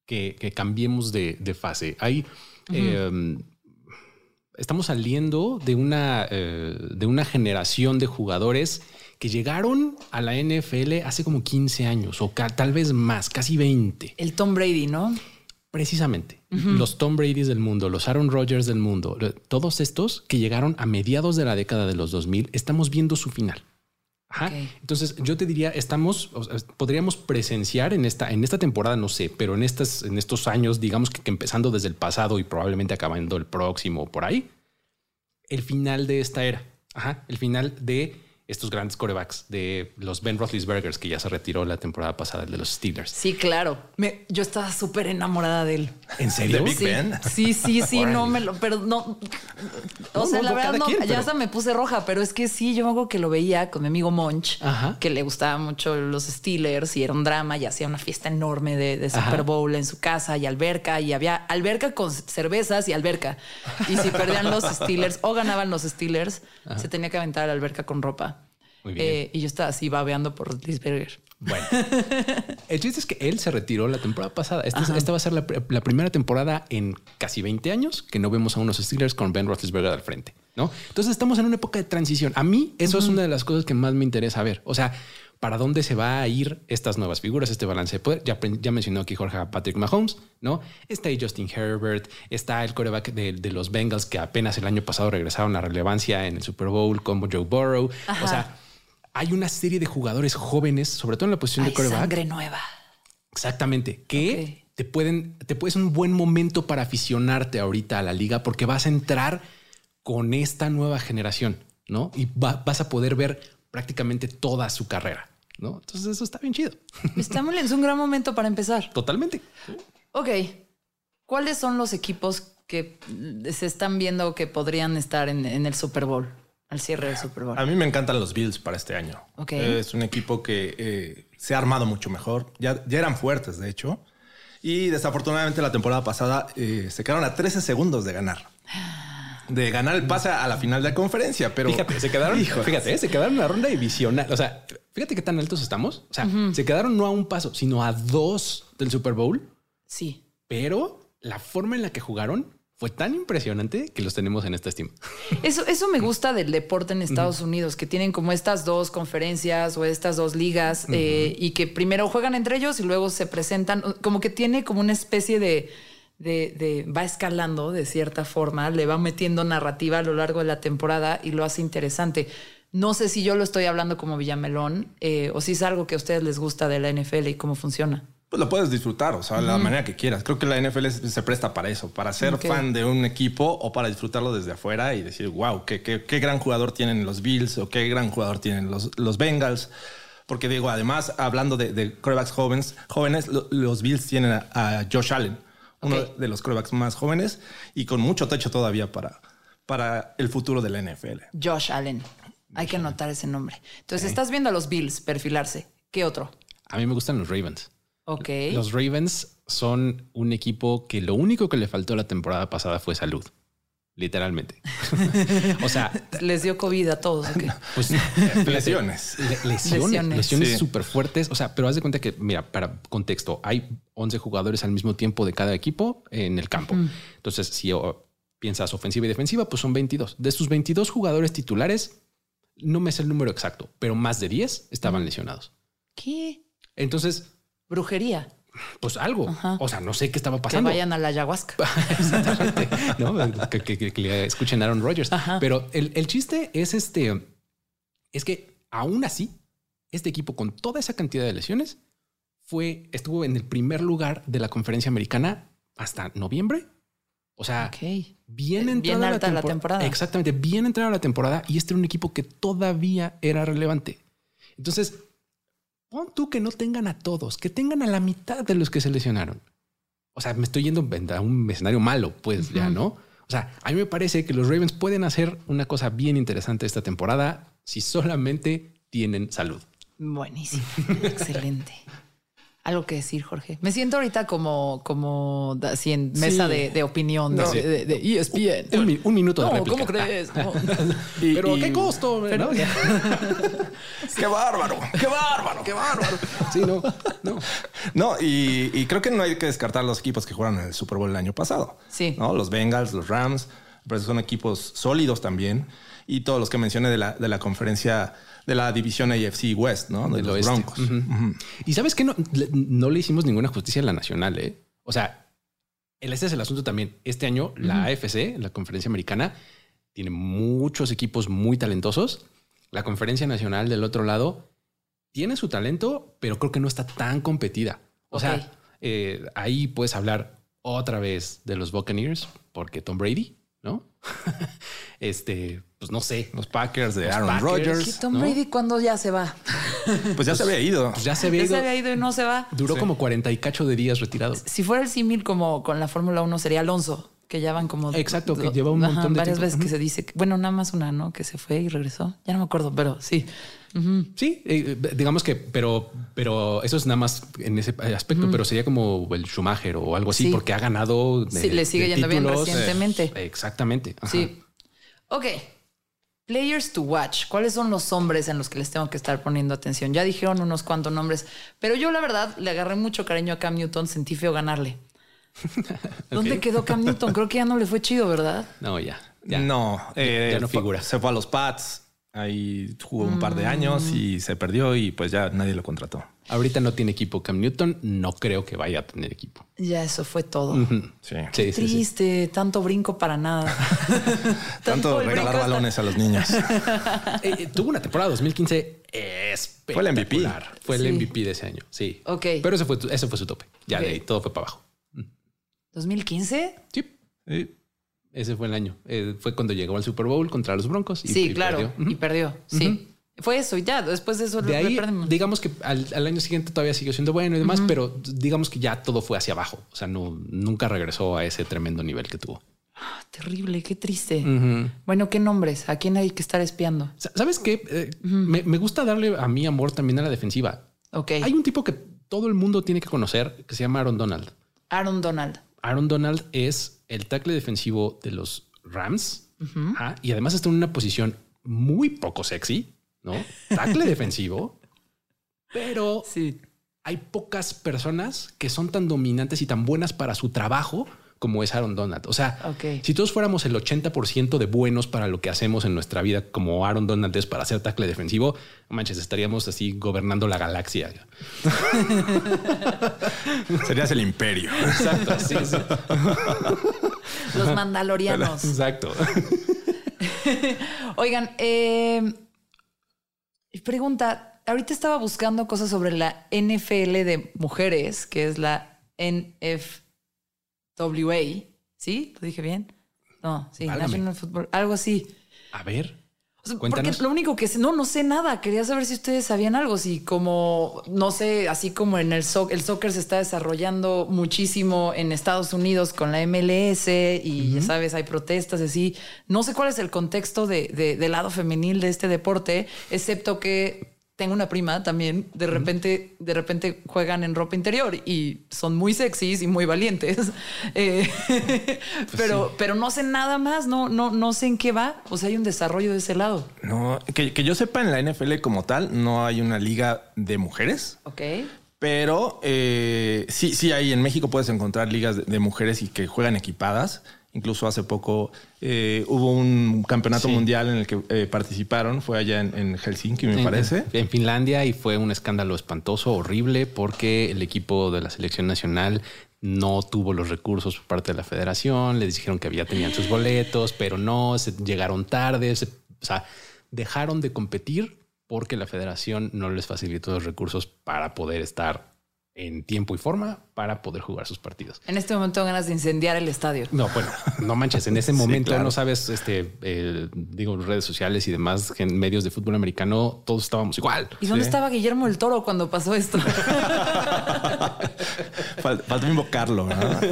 que, cambiemos de, fase. Hay, em, estamos saliendo de una, eh, de una generación de jugadores que llegaron a la NFL hace como 15 años o tal vez más, casi 20. El Tom Brady, ¿no? Precisamente. Los Tom Brady's del mundo, los Aaron Rodgers del mundo, todos estos que llegaron a mediados de la década de los 2000, estamos viendo su final. Entonces yo te diría, estamos, podríamos presenciar en esta, en esta temporada, no sé, pero en estas, en estos años, digamos que, empezando desde el pasado y probablemente acabando el próximo por ahí, el final de esta era. Ajá, el final de estos grandes corebacks de los Ben Roethlisbergers que ya se retiró la temporada pasada de los Steelers. Sí, claro. Me, yo estaba súper enamorada de él. ¿En serio? ¿De Big sí, Ben? Sí, sí, sí, no me lo, pero no. O sea, la verdad, no, ya hasta me puse roja, pero es que sí, yo me acuerdo que lo veía con mi amigo Monch, que le gustaban mucho los Steelers y era un drama y hacía una fiesta enorme de, Super Bowl en su casa y alberca y había alberca con cervezas y alberca. Y si perdían los Steelers o ganaban los Steelers, se tenía que aventar a la alberca con ropa. Eh, y yo estaba así babeando por Lisberger. Bueno, el chiste es que él se retiró la temporada pasada. Esta, va a ser la, primera temporada en casi 20 años que no vemos a unos Steelers con Ben Roethlisberger al frente, ¿no? Entonces estamos en una época de transición. A mí eso es una de las cosas que más me interesa ver. O sea, para dónde se va a ir estas nuevas figuras, este balance de poder. Ya, ya mencionó aquí Jorge Patrick Mahomes, ¿no? Está ahí Justin Herbert, está el coreback de, los Bengals que apenas el año pasado regresaron a relevancia en el Super Bowl como Joe Burrow. O sea, hay una serie de jugadores jóvenes, sobre todo en la posición de coreback. Sangre nueva. Exactamente. Que te pueden, te puedes un buen momento para aficionarte ahorita a la liga porque vas a entrar con esta nueva generación, ¿no? Y vas a poder ver prácticamente toda su carrera, ¿no? Entonces eso está bien chido. Estamos en un gran momento para empezar. Totalmente. Ok. ¿Cuáles son los equipos que se están viendo que podrían estar en el Super Bowl? Al cierre del Super Bowl. A mí me encantan los Bills para este año. Es un equipo que eh, se ha armado mucho mejor. Ya, ya eran fuertes, de hecho. Y desafortunadamente la temporada pasada eh, se quedaron a 13 segundos de ganar. De ganar el pase a la final de la conferencia, pero fíjate, se quedaron, fíjate, se quedaron en la ronda divisional. O sea, fíjate qué tan altos estamos. O sea, se quedaron no a un paso, sino a dos del Super Bowl. Sí. Pero la forma en la que jugaron fue tan impresionante que los tenemos en esta estima. Eso, eso me gusta del deporte en Estados Unidos, que tienen como estas dos conferencias o estas dos ligas eh, y que primero juegan entre ellos y luego se presentan, como que tiene como una especie de, de, va escalando de cierta forma, le va metiendo narrativa a lo largo de la temporada y lo hace interesante. No sé si yo lo estoy hablando como Villamelón eh, o si es algo que a ustedes les gusta de la NFL y cómo funciona pues lo puedes disfrutar, o sea, la manera que quieras. Creo que la NFL se presta para eso, para ser fan de un equipo o para disfrutarlo desde afuera y decir, wow, qué, qué, qué gran jugador tienen los Bills o qué gran jugador tienen los, los Bengals. Porque digo, además, hablando de, de corebacks jóvenes, jóvenes, los Bills tienen a, Josh Allen, uno de los corebacks más jóvenes y con mucho techo todavía para, para el futuro de la NFL. Josh Allen. Hay que anotar ese nombre. Entonces, estás viendo a los Bills perfilarse. ¿Qué otro? A mí me gustan los Ravens. Ok. Los Ravens son un equipo que lo único que le faltó la temporada pasada fue salud. Literalmente. o sea, les dio COVID a todos. Pues lesiones. lesiones. Lesiones súper fuertes. O sea, pero haz de cuenta que, mira, para contexto, hay 11 jugadores al mismo tiempo de cada equipo en el campo. Entonces, si piensas ofensiva y defensiva, pues son 22. De estos 22 jugadores titulares, no me sé el número exacto, pero más de 10 estaban lesionados. ¿Qué? Entonces, brujería. Pues algo. O sea, no sé qué estaba pasando. Que vayan a la ayahuasca. Exactamente. ¿No? que, le escuchen a Aaron Rodgers. Pero el, chiste es este: es que aún así, este equipo, con toda esa cantidad de lesiones, fue, estuvo en el primer lugar de la conferencia americana hasta noviembre. O sea, bien entrada la, la, temporada. Exactamente, bien entrada la temporada y este era un equipo que todavía era relevante. Entonces, pon tú que no tengan a todos, que tengan a la mitad de los que se lesionaron. O sea, me estoy yendo a un escenario malo, pues ya, ¿no? O sea, a mí me parece que los Ravens pueden hacer una cosa bien interesante esta temporada si solamente tienen salud. Buenísimo, excelente algo que decir, Jorge. Me siento ahorita como, como así en mesa de, opinión de, ESPN. Un, un, minuto de no, ¿Cómo crees? Pero qué costo. qué bárbaro, qué bárbaro, qué bárbaro. Sí, no, no. No, y, creo que no hay que descartar los equipos que jugaron en el Super Bowl el año pasado. Sí. ¿no? Los Bengals, los Rams, pero son equipos sólidos también. Y todos los que mencioné de la, de la conferencia de la división AFC West, ¿no? De los Broncos. Y sabes que no, no le hicimos ninguna justicia a la nacional, ¿eh? O sea, este es el asunto también. Este año la AFC, la conferencia americana, tiene muchos equipos muy talentosos La conferencia nacional del otro lado tiene su talento, pero creo que no está tan competida. O sea, eh, ahí puedes hablar otra vez de los Buccaneers, porque Tom Brady, ¿no? este, pues no sé. Los Packers de Aaron Rodgers. Tom Brady cuando ya se va? Pues ya se había ido. Pues ya se había, ido. se había ido y no se va. Duró como 40 y cacho de días retirado. Si fuera el símil como con la Fórmula 1 sería Alonso que ya van como... Exacto, que lleva un montón de Varias veces que se dice, bueno, nada más una, ¿no? Que se fue y regresó. Ya no me acuerdo, pero sí. Sí, eh, digamos que, pero, pero eso es nada más en ese aspecto, pero sería como el Schumacher o algo así, porque ha ganado. sí, le sigue yendo bien recientemente. exactamente. Sí. Ok. Players to watch. ¿Cuáles son los hombres en los que les tengo que estar poniendo atención? Ya dijeron unos cuantos nombres, pero yo la verdad le agarré mucho cariño a Cam Newton, sentí feo ganarle. ¿Dónde quedó Cam Newton? Creo que ya no le fue chido, ¿verdad? No, ya. No, ya no eh, figura. Se fue a los Pats. Ahí jugó un par de años y se perdió y pues ya nadie lo contrató. Ahorita no tiene equipo Cam Newton, no creo que vaya a tener equipo. Ya eso fue todo. sí. Triste, tanto brinco para nada. tanto regalar balones a los niños. Eh, eh, tuvo una temporada 2015 espectacular. Fue el MVP. Fue el MVP de ese año, sí. Ok. Pero ese fue, ese fue su tope. Ya de ahí todo fue para abajo. ¿2015? Sí. sí. Ese fue el año. Eh, fue cuando llegó al Super Bowl contra los Broncos. Y, sí, claro. Y perdió. Sí. Fue eso y ya. Después de eso de ahí, digamos que al, año siguiente todavía siguió siendo bueno y demás, pero digamos que ya todo fue hacia abajo. O sea, no, nunca regresó a ese tremendo nivel que tuvo. Ah, terrible, qué triste. Bueno, ¿qué nombres? ¿A quién hay que estar espiando? ¿Sabes qué? Eh, me, me, gusta darle a mi amor también a la defensiva. Ok. Hay un tipo que todo el mundo tiene que conocer que se llama Aaron Donald. Aaron Donald. Aaron Donald es el tackle defensivo de los Rams y además está en una posición muy poco sexy, ¿no? Tackle defensivo, pero sí. hay pocas personas que son tan dominantes y tan buenas para su trabajo como es Aaron Donald. O sea, si todos fuéramos el 80% de buenos para lo que hacemos en nuestra vida, como Aaron Donald es para hacer tackle defensivo, manches, estaríamos así gobernando la galaxia. Serías el imperio. Exacto. Sí, sí. Los mandalorianos. Exacto. Oigan, eh, pregunta, ahorita estaba buscando cosas sobre la NFL de mujeres, que es la NF WA, ¿sí? ¿Lo dije bien? No, sí, National Football, algo así. A ver. Porque lo único que sé, no, no sé nada. Quería saber si ustedes sabían algo. Si como, no sé, así como en el, soccer, el soccer se está desarrollando muchísimo en Estados Unidos con la MLS y ya sabes, hay protestas así. No sé cuál es el contexto de, del lado femenil de este deporte, excepto que tengo una prima también, de repente, de repente juegan en ropa interior y son muy sexys y muy valientes. Eh, pues pero, pero no sé nada más, no, no, no sé en qué va. O sea, hay un desarrollo de ese lado. No, que, yo sepa en la NFL como tal, no hay una liga de mujeres. Ok. Pero eh, sí, sí hay en México puedes encontrar ligas de mujeres y que juegan equipadas. Incluso hace poco eh, hubo un campeonato mundial en el que eh, participaron, fue allá en, Helsinki, me parece. En Finlandia y fue un escándalo espantoso, horrible, porque el equipo de la selección nacional no tuvo los recursos por parte de la federación, les dijeron que había tenían sus boletos, pero no, se llegaron tarde, o sea, dejaron de competir porque la federación no les facilitó los recursos para poder estar en tiempo y forma para poder jugar sus partidos. En este momento tengo ganas de incendiar el estadio. No, bueno, no manches. En ese momento no sabes, este, eh, digo, redes sociales y demás, en medios de fútbol americano, todos estábamos igual. ¿Y dónde estaba Guillermo el Toro cuando pasó esto? Falta invocarlo.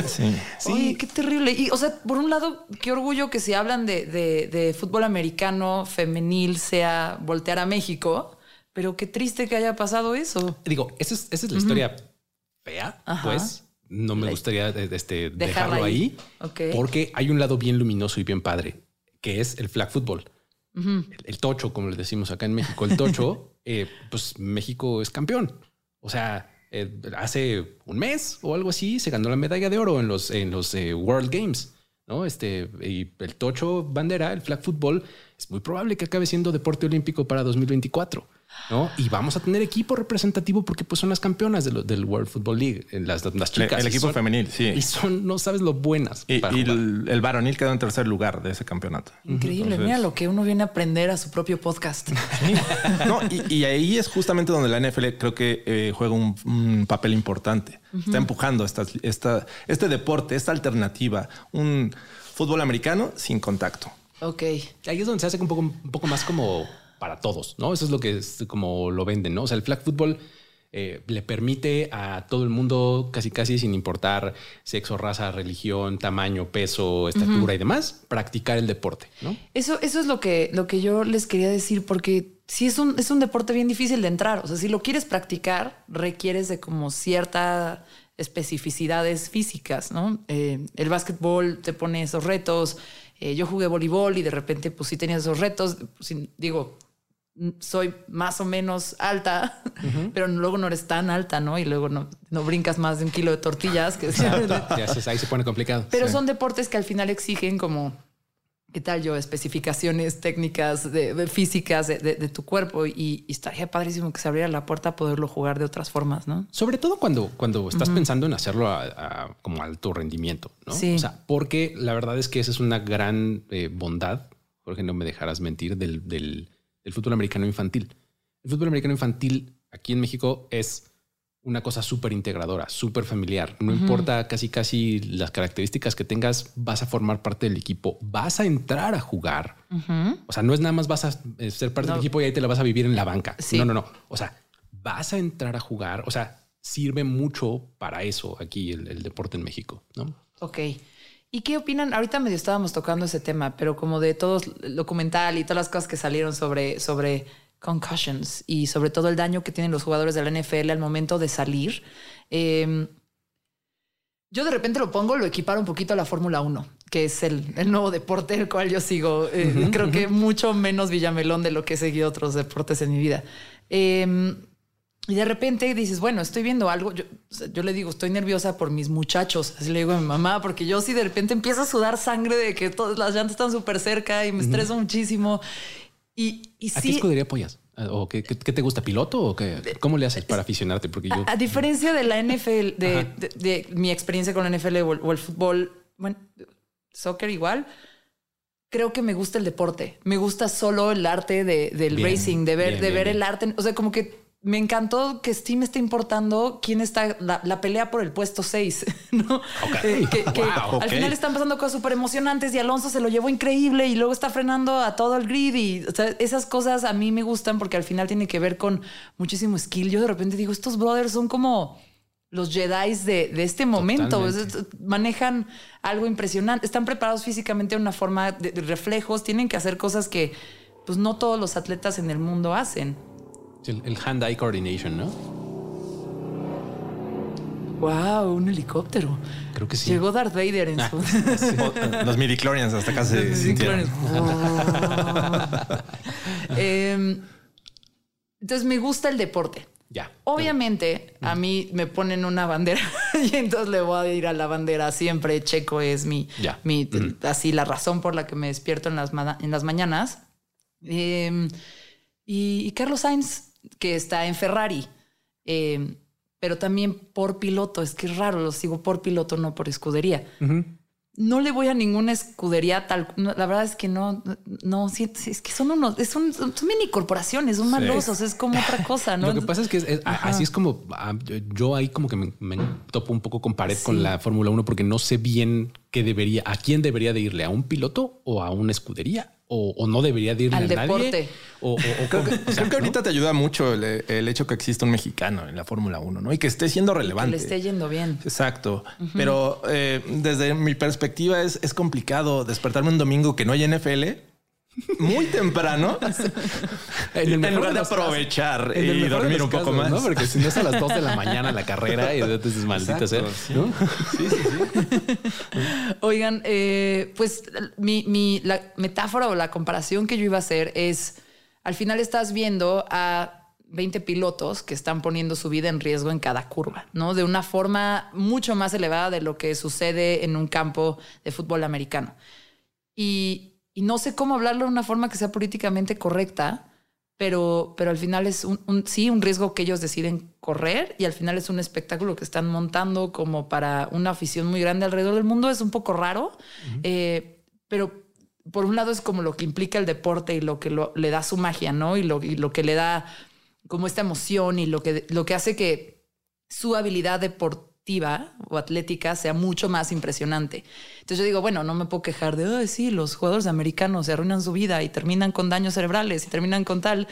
Sí. sí. qué terrible. Y, o sea, por un lado, qué orgullo que si hablan de, de fútbol americano femenil sea voltear a México pero qué triste que haya pasado eso. Digo, esa es, esa es la historia fea, pues. No me gustaría este, dejarlo ahí, porque hay un lado bien luminoso y bien padre, que es el flag football. el, tocho, como le decimos acá en México, el tocho, eh, pues México es campeón. O sea, eh, hace un mes o algo así se ganó la medalla de oro en los, en los eh, World Games. ¿no? Este, y el tocho bandera, el flag football, es muy probable que acabe siendo deporte olímpico para 2024. ¿no? Y vamos a tener equipo representativo porque pues son las campeonas del World Football League, las, las chicas. El, equipo femenil, sí. Y son, no sabes lo buenas. Y, el, varonil quedó en tercer lugar de ese campeonato. Increíble, mira lo que uno viene a aprender a su propio podcast. no, y, ahí es justamente donde la NFL creo que eh, juega un, papel importante. Está empujando esta, esta, este deporte, esta alternativa, un fútbol americano sin contacto. Ok. Ahí es donde se hace un poco, un poco más como para todos, ¿no? Eso es lo que es como lo venden, ¿no? O sea, el flag football eh, le permite a todo el mundo, casi casi sin importar sexo, raza, religión, tamaño, peso, estatura y demás, practicar el deporte, ¿no? Eso, eso es lo que, lo que yo les quería decir, porque sí es un, es un deporte bien difícil de entrar. O sea, si lo quieres practicar, requieres de como cierta especificidades físicas, ¿no? Eh, el básquetbol te pone esos retos. Eh, yo jugué voleibol y de repente, pues sí tenía esos retos. Pues, digo, soy más o menos alta, pero luego no eres tan alta, ¿no? Y luego no, no brincas más de un kilo de tortillas. Que ahí se pone complicado. Pero son deportes que al final exigen como, ¿qué tal yo? Especificaciones técnicas, de, físicas de, tu cuerpo y, estaría padrísimo que se abriera la puerta a poderlo jugar de otras formas, ¿no? Sobre todo cuando, cuando estás pensando en hacerlo a, como alto rendimiento, ¿no? Sí. O sea, porque la verdad es que esa es una gran eh, bondad, Jorge, no me dejarás mentir, del el fútbol americano infantil. El fútbol americano infantil aquí en México es una cosa súper integradora, súper familiar. No importa casi casi las características que tengas, vas a formar parte del equipo, vas a entrar a jugar. O sea, no es nada más vas a eh, ser parte del equipo y ahí te la vas a vivir en la banca. No, no, no. O sea, vas a entrar a jugar. O sea, sirve mucho para eso aquí el, el deporte en México, ¿no? Ok. ¿Y qué opinan? Ahorita medio estábamos tocando ese tema, pero como de todo el documental y todas las cosas que salieron sobre, sobre concussions y sobre todo el daño que tienen los jugadores de la NFL al momento de salir. Em, yo de repente lo pongo, lo equiparo un poquito a la Fórmula 1, que es el, nuevo deporte el cual yo sigo. Eh, creo que mucho menos Villamelón de lo que he seguido otros deportes en mi vida. Eh, y de repente dices, bueno, estoy viendo algo. Yo, yo, le digo, estoy nerviosa por mis muchachos. Así le digo a mi mamá, porque yo sí de repente empiezo a sudar sangre de que todas las llantas están súper cerca y me estreso muchísimo. Y, y ¿A qué escudería apoyas? ¿O qué, qué, te gusta? ¿Piloto o qué? ¿Cómo le haces para aficionarte? Porque yo... A, diferencia de la NFL, de, de, mi experiencia con la NFL o el, fútbol, bueno, soccer igual, creo que me gusta el deporte. Me gusta solo el arte de, del racing, de ver, de ver el arte. O sea, como que me encantó que Steam esté importando quién está la, pelea por el puesto 6, ¿no? Eh, que, al final están pasando cosas súper emocionantes y Alonso se lo llevó increíble y luego está frenando a todo el grid y esas cosas a mí me gustan porque al final tiene que ver con muchísimo skill. Yo de repente digo, estos brothers son como los Jedi de, de este momento. manejan algo impresionante. Están preparados físicamente de una forma de, de reflejos. Tienen que hacer cosas que pues no todos los atletas en el mundo hacen. El, hand-eye coordination, ¿no? Wow, un helicóptero. Creo que sí. Llegó Darth Vader en su. Los midichlorians hasta acá se sintieron. Em, entonces me gusta el deporte. Ya. Obviamente a mí me ponen una bandera y entonces le voy a ir a la bandera siempre. Checo es mi, mi así la razón por la que me despierto en las, en las mañanas. Em, y Carlos Sainz que está en Ferrari, eh, pero también por piloto. Es que es raro, lo sigo por piloto, no por escudería. No le voy a ninguna escudería tal. la verdad es que no, no, es que son unos, son, mini corporaciones, son malosos, es como otra cosa, ¿no? Lo que pasa es que así es como ah, yo ahí como que me, topo un poco con pared con la Fórmula 1 porque no sé bien qué debería, a quién debería de irle, a un piloto o a una escudería o, no debería de irle Al a deporte. O, creo, que, ahorita te ayuda mucho el, hecho que exista un mexicano en la Fórmula 1, ¿no? Y que esté siendo relevante. que le esté yendo bien. Exacto. Pero eh, desde mi perspectiva es, es complicado despertarme un domingo que no hay NFL muy temprano en, lugar de aprovechar y dormir un poco más. ¿no? Porque si no es a las 2 de la mañana la carrera y entonces maldita sea. ¿no? Sí, sí, sí. Oigan, eh, pues mi, mi, la metáfora o la comparación que yo iba a hacer es al final estás viendo a 20 pilotos que están poniendo su vida en riesgo en cada curva, ¿no? De una forma mucho más elevada de lo que sucede en un campo de fútbol americano. Y y no sé cómo hablarlo de una forma que sea políticamente correcta, pero, pero al final es un, sí un riesgo que ellos deciden correr y al final es un espectáculo que están montando como para una afición muy grande alrededor del mundo. Es un poco raro, eh, pero por un lado es como lo que implica el deporte y lo que le da su magia, ¿no? Y lo, y lo que le da como esta emoción y lo que, lo que hace que su habilidad deportiva o atlética sea mucho más impresionante. Entonces yo digo, bueno, no me puedo quejar de, Ay, sí, los jugadores americanos se arruinan su vida y terminan con daños cerebrales y terminan con tal.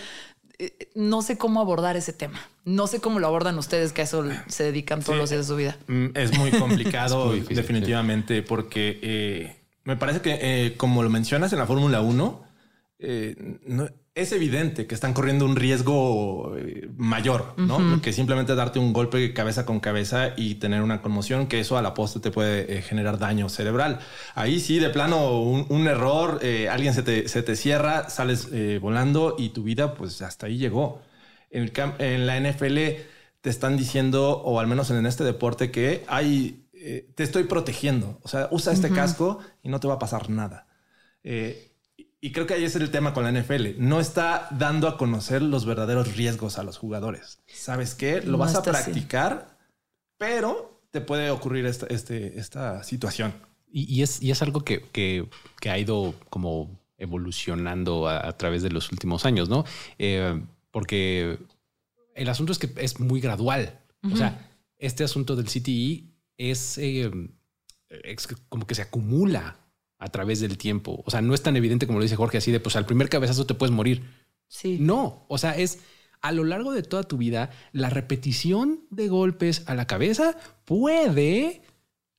Eh, no sé cómo abordar ese tema. No sé cómo lo abordan ustedes que a eso se dedican todos los días de su vida. Mm, es muy complicado, definitivamente, porque eh, me parece que, eh, como lo mencionas en la Fórmula 1, no, es evidente que están corriendo un riesgo eh, mayor, ¿no? Que simplemente darte un golpe cabeza con cabeza y tener una conmoción, que eso a la postre te puede eh, generar daño cerebral. Ahí sí, de plano, un, error, eh, alguien se te, cierra, sales volando y tu vida, pues hasta ahí llegó. En, en, la NFL te están diciendo, o al menos en este deporte, que hay, te estoy protegiendo. O sea, usa este casco y no te va a pasar nada. Y creo que ahí es el tema con la NFL. No está dando a conocer los verdaderos riesgos a los jugadores. ¿Sabes qué? Lo vas a practicar, pero te puede ocurrir esta, este, esta situación. Y, es, y es algo que, que, ha ido como evolucionando a, través de los últimos años, ¿no? Eh, porque el asunto es que es muy gradual. O sea, este asunto del CTE es, eh, es como que se acumula a través del tiempo. O sea, no es tan evidente como lo dice Jorge, así de pues al primer cabezazo te puedes morir. Sí. No, o sea, es a lo largo de toda tu vida, la repetición de golpes a la cabeza puede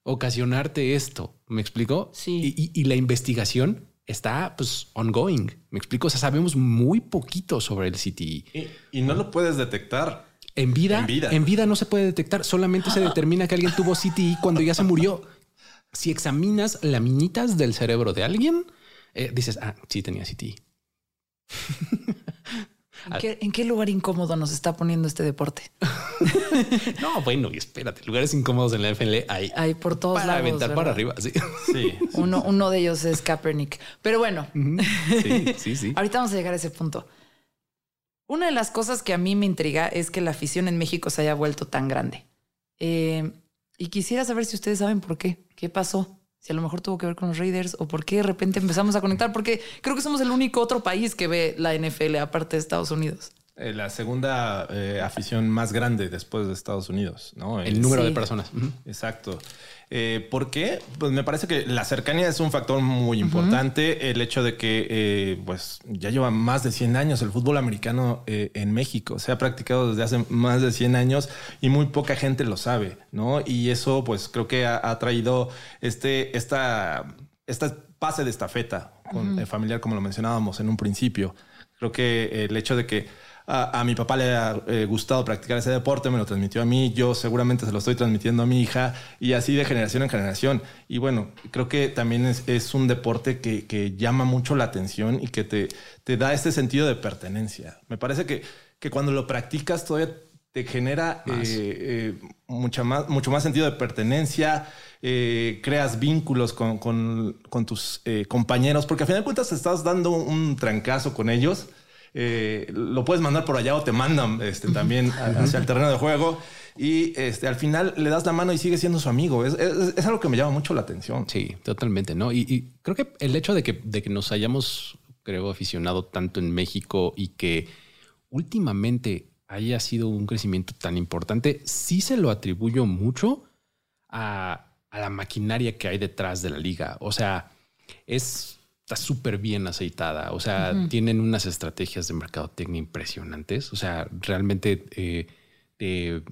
ocasionarte esto. ¿Me explico? Sí. Y, la investigación está pues ongoing. ¿Me explico? O sea, sabemos muy poquito sobre el CTI. E. Y, no lo puedes detectar. En vida, en vida, en vida no se puede detectar. Solamente se determina que alguien tuvo CTI cuando ya se murió si examinas laminitas del cerebro de alguien, eh, dices, ah, sí tenía CT. ¿En qué, lugar incómodo nos está poniendo este deporte? no, bueno, y espérate, lugares incómodos en la FL hay. Hay por todos para lados. aventar para arriba, sí. sí. Uno, uno de ellos es Kaepernick. Pero bueno, sí, sí, sí. ahorita vamos a llegar a ese punto. Una de las cosas que a mí me intriga es que la afición en México se haya vuelto tan grande. Eh, y quisiera saber si ustedes saben por qué. ¿Qué pasó? Si a lo mejor tuvo que ver con los Raiders o por qué de repente empezamos a conectar, porque creo que somos el único otro país que ve la NFL aparte de Estados Unidos. Eh, la segunda eh, afición más grande después de Estados Unidos, ¿no? El, número de personas. Exacto. Eh, ¿Por qué? Pues me parece que la cercanía es un factor muy importante. El hecho de que pues ya lleva más de 100 años el fútbol americano en México. Se ha practicado desde hace más de 100 años y muy poca gente lo sabe, ¿no? Y eso pues creo que ha, traído este, esta, esta pase de estafeta con, familiar como lo mencionábamos en un principio. Creo que el hecho de que a, mi papá le ha eh, gustado practicar ese deporte, me lo transmitió a mí, yo seguramente se lo estoy transmitiendo a mi hija y así de generación en generación. Y bueno, creo que también es, un deporte que, llama mucho la atención y que te, te da este sentido de pertenencia. Me parece que, que cuando lo practicas todavía te genera eh, eh, mucha más, mucho más sentido de pertenencia, creas vínculos con, con, tus compañeros, porque al final de cuentas estás dando un trancazo con ellos eh, lo puedes mandar por allá o te mandan este, también hacia el terreno de juego. Y este, al final le das la mano y sigue siendo su amigo. Es, algo que me llama mucho la atención. Sí, totalmente. ¿no? Y, creo que el hecho de que, de que nos hayamos, creo, aficionado tanto en México y que últimamente haya sido un crecimiento tan importante, sí se lo atribuyo mucho a, a la maquinaria que hay detrás de la liga. O sea, es está súper bien aceitada. O sea, tienen unas estrategias de mercadotecnia impresionantes. O sea, realmente eh, te,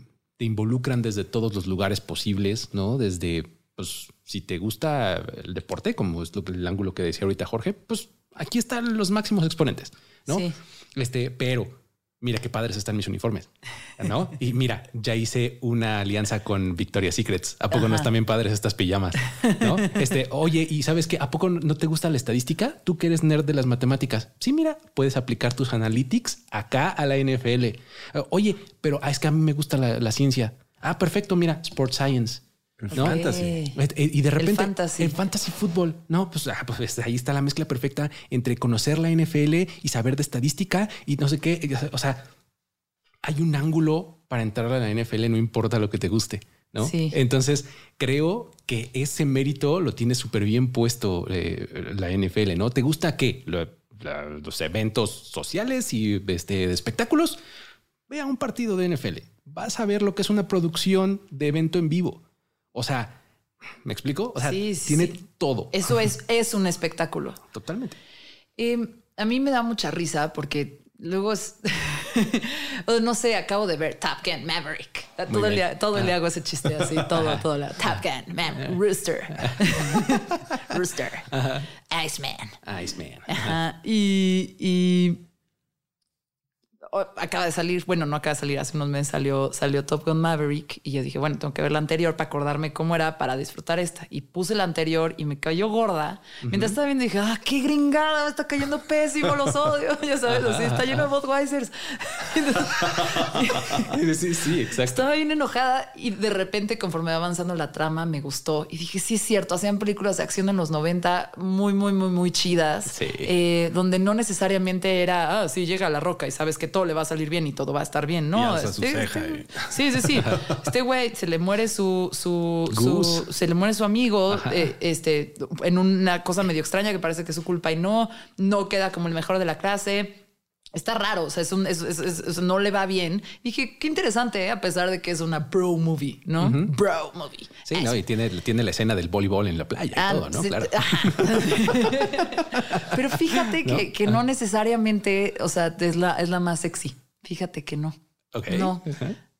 involucran desde todos los lugares posibles, ¿no? Desde, pues, si te gusta el deporte, como es lo que, el ángulo que decía ahorita Jorge, pues aquí están los máximos exponentes, ¿no? Este, pero mira qué padres están mis uniformes, ¿no? Y mira, ya hice una alianza con Victoria's Secrets. ¿A poco no están bien padres estas pijamas? ¿No? Este, oye, ¿y sabes qué? ¿A poco no te gusta la estadística? Tú que eres nerd de las matemáticas. Sí, mira, puedes aplicar tus analytics acá a la NFL. Oye, pero ah, es que a mí me gusta la, ciencia. Ah, perfecto, mira, Sports Science. El fantasy. Y de repente, el fantasy. el fantasy fútbol. No, pues, ah, pues, ahí está la mezcla perfecta entre conocer la NFL y saber de estadística y no sé qué. O sea, hay un ángulo para entrar a la NFL, no importa lo que te guste. ¿no? Entonces, creo que ese mérito lo tiene súper bien puesto eh, la NFL, ¿no? ¿Te gusta qué? los eventos sociales y este, de espectáculos. Ve a un partido de NFL. Vas a ver lo que es una producción de evento en vivo. O sea, ¿me explico? O sea, tiene todo. Eso es, es un espectáculo. Totalmente. Em, a mí me da mucha risa porque luego es, no sé, acabo de ver Top Gun Maverick. Todo, el, todo le hago ese chiste así, todo, todo. La, Top Gun, Maverick, Rooster. Rooster. Iceman. Iceman. Y, y acaba de salir, bueno, no acaba de salir, hace unos meses salió, salió Top Gun Maverick y yo dije, bueno, tengo que ver la anterior para acordarme cómo era para disfrutar esta. Y puse la anterior y me cayó gorda. Mientras estaba viendo dije, ah, qué gringada, me está cayendo pésimo, los odio. ya sabes, así está lleno de Budweisers. sí, sí, exacto. Estaba bien enojada y de repente, conforme avanzando la trama, me gustó. Y dije, sí es cierto, hacían películas de acción en los 90 muy, muy, muy, muy chidas, eh, donde no necesariamente era, ah, sí, llega la roca y sabes que todo le va a salir bien y todo va a estar bien, ¿no? Este, sí, sí, sí. Este güey se le muere su, su, se le muere su amigo, eh, este, en una cosa medio extraña que parece que es su culpa y no, no queda como el mejor de la clase. Está raro, o sea, es un, no le va bien. dije, qué interesante, ¿eh? a pesar de que es una bro movie, ¿no? Bro movie. Sí, no, y tiene, tiene la escena del voleibol en la playa y ah, todo, ¿no? claro. Pero fíjate que, no necesariamente, o sea, es la, es la más sexy. Fíjate que no. Ok. No.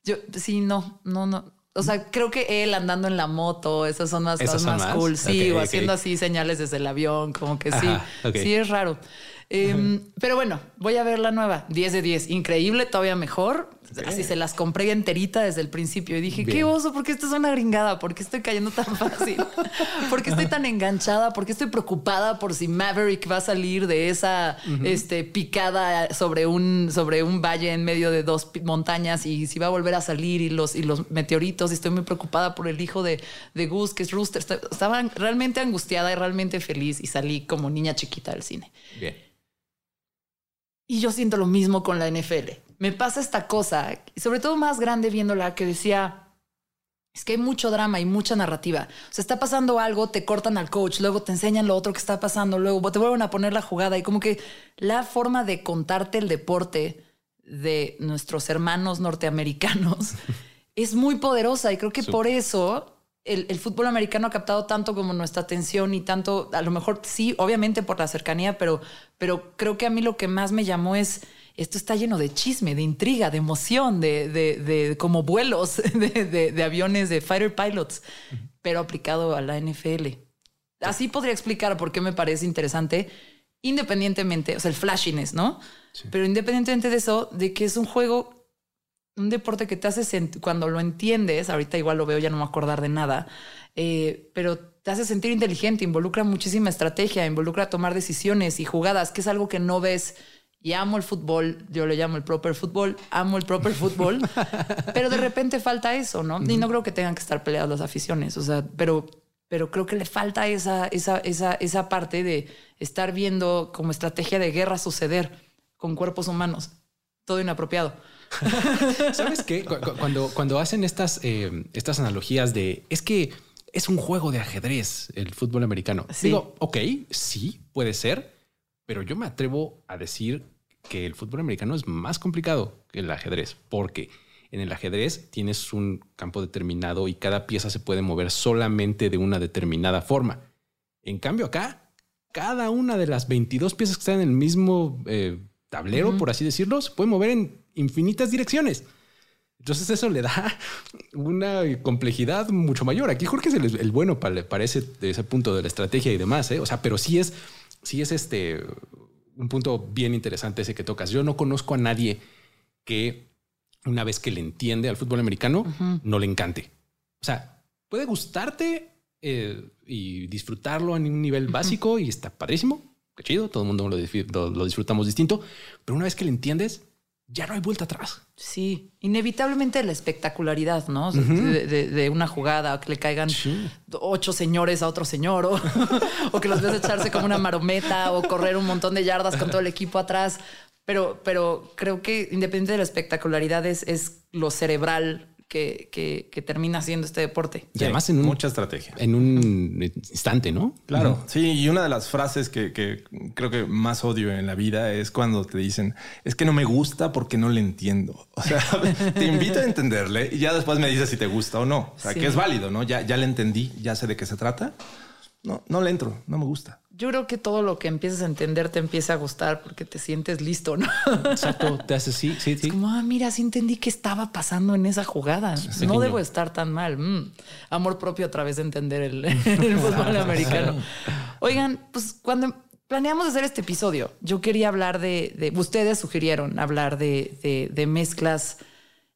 Yo, sí, no, no, no. O sea, creo que él andando en la moto, esas son las cosas más, cool. Sí, o haciendo así señales desde el avión, como que sí. Sí, es raro. Em, pero bueno, voy a ver la nueva. 10 de 10. Increíble, todavía mejor. Así se las compré enterita desde el principio y dije, qué oso, ¿por qué esto es una gringada? ¿Por qué estoy cayendo tan fácil? ¿Por qué estoy tan enganchada? ¿Por qué estoy preocupada por si Maverick va a salir de esa este, picada sobre un, sobre un valle en medio de dos montañas y si va a volver a salir y los, y los meteoritos? Y estoy muy preocupada por el hijo de, de Gus, que es Rooster. Estaba realmente angustiada y realmente feliz y salí como niña chiquita del cine. Bien. Y yo siento lo mismo con la NFL. Me pasa esta cosa, y sobre todo más grande viéndola, que decía, es que hay mucho drama y mucha narrativa. O sea, está pasando algo, te cortan al coach, luego te enseñan lo otro que está pasando, luego te vuelven a poner la jugada y como que la forma de contarte el deporte de nuestros hermanos norteamericanos es muy poderosa y creo que por eso el, fútbol americano ha captado tanto como nuestra atención y tanto, a lo mejor sí, obviamente por la cercanía, pero, pero creo que a mí lo que más me llamó es, esto está lleno de chisme, de intriga, de emoción, de, de, como vuelos de, de, aviones, de fighter pilots, pero aplicado a la NFL. Así podría explicar por qué me parece interesante, independientemente, o sea, el flashiness, ¿no? Pero independientemente de eso, de que es un juego un deporte que te hace cuando lo entiendes, ahorita igual lo veo, ya no me acordar de nada, eh, pero te hace sentir inteligente, involucra muchísima estrategia, involucra tomar decisiones y jugadas, que es algo que no ves. Y amo el fútbol, yo le llamo el proper fútbol, amo el proper fútbol, pero de repente falta eso, ¿no? Y no creo que tengan que estar peleadas las aficiones, o sea, pero, pero creo que le falta esa, esa, esa, esa parte de estar viendo como estrategia de guerra suceder con cuerpos humanos, todo inapropiado. ¿Sabes qué? Cuando, cuando hacen estas, eh, estas analogías de es que es un juego de ajedrez el fútbol americano. Digo, ok, sí, puede ser, pero yo me atrevo a decir que el fútbol americano es más complicado que el ajedrez, porque en el ajedrez tienes un campo determinado y cada pieza se puede mover solamente de una determinada forma. En cambio, acá, cada una de las 22 piezas que están en el mismo eh, tablero, por así decirlo, se puede mover en infinitas direcciones. Entonces eso le da una complejidad mucho mayor. Aquí Jorge es el, bueno para, para, ese, punto de la estrategia y demás. ¿eh? O sea, pero sí es, sí es este un punto bien interesante ese que tocas. Yo no conozco a nadie que una vez que le entiende al fútbol americano no le encante. O sea, puede gustarte eh, y disfrutarlo a un nivel básico y está padrísimo. Qué chido. Todo el mundo lo, lo disfrutamos distinto. Pero una vez que le entiendes, ya no hay vuelta atrás. Sí, inevitablemente la espectacularidad, ¿no? de, una jugada, que le caigan ocho señores a otro señor, o, o que los ves echarse como una marometa, o correr un montón de yardas con todo el equipo atrás. Pero, pero creo que independiente de la espectacularidad es, es lo cerebral que, que, termina siendo este deporte. Y además en mucha estrategia. En un instante, ¿no? Claro, sí. Y una de las frases que, que, creo que más odio en la vida es cuando te dicen, es que no me gusta porque no le entiendo. O sea, te invito a entenderle y ya después me dices si te gusta o no. O sea, que es válido, ¿no? Ya, ya le entendí, ya sé de qué se trata. No, no le entro, no me gusta yo creo que todo lo que empiezas a entender te empieza a gustar porque te sientes listo, ¿no? Exacto, te hace sí, sí, sí. Es como, ah, mira, sí entendí qué estaba pasando en esa jugada. no debo estar tan mal. Mm, amor propio a través de entender el, fútbol americano. Oigan, pues cuando planeamos hacer este episodio, yo quería hablar de, ustedes sugirieron hablar de, de, mezclas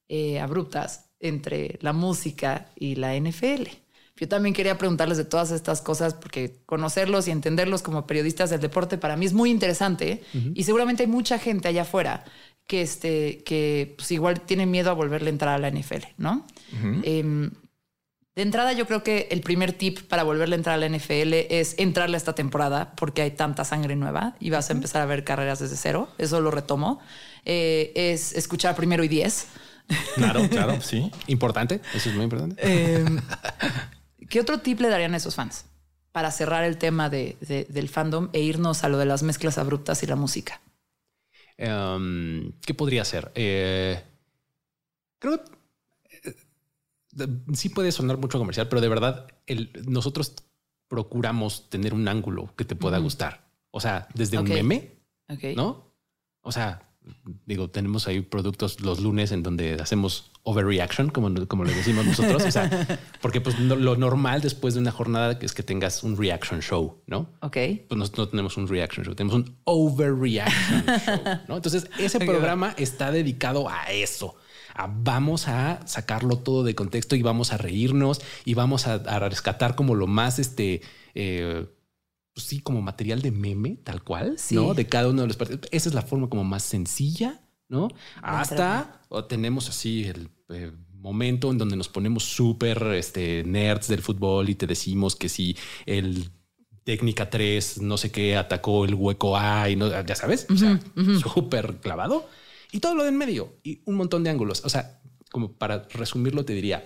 eh, abruptas entre la música y la NFL. Yo también quería preguntarles de todas estas cosas porque conocerlos y entenderlos como periodistas del deporte para mí es muy interesante y seguramente hay mucha gente allá afuera que, este, que pues igual tiene miedo a volverle a entrar a la NFL, ¿no? Em, de entrada, yo creo que el primer tip para volverle a entrar a la NFL es entrarle a esta temporada porque hay tanta sangre nueva y vas a empezar a ver carreras desde cero. Eso lo retomo. Eh, es escuchar primero y diez. Claro, claro, sí. Importante. Eso es muy importante. Eh, ¿Qué otro tip le darían a esos fans para cerrar el tema de, del fandom e irnos a lo de las mezclas abruptas y la música? Em, ¿Qué podría ser? Eh, creo que eh, sí puede sonar mucho comercial, pero de verdad nosotros procuramos tener un ángulo que te pueda gustar. O sea, desde un meme, ¿no? O sea, digo, tenemos ahí productos los lunes en donde hacemos overreaction, como, como le decimos nosotros. O sea, porque pues lo normal después de una jornada es que tengas un reaction show, ¿no? Ok. Pues no, no tenemos un reaction show, tenemos un overreaction show, ¿no? Entonces, ese programa está dedicado a eso. A vamos a sacarlo todo de contexto y vamos a reírnos y vamos a, rescatar como lo más este eh, pues sí, como material de meme, tal cual, ¿no? De cada uno de los partidos. Esa es la forma como más sencilla, ¿no? Hasta o tenemos así el eh, momento en donde nos ponemos súper este, nerds del fútbol y te decimos que si el técnica 3, no sé qué, atacó el hueco A y no, ya sabes, o sea, súper clavado y todo lo de en medio y un montón de ángulos. O sea, como para resumirlo, te diría,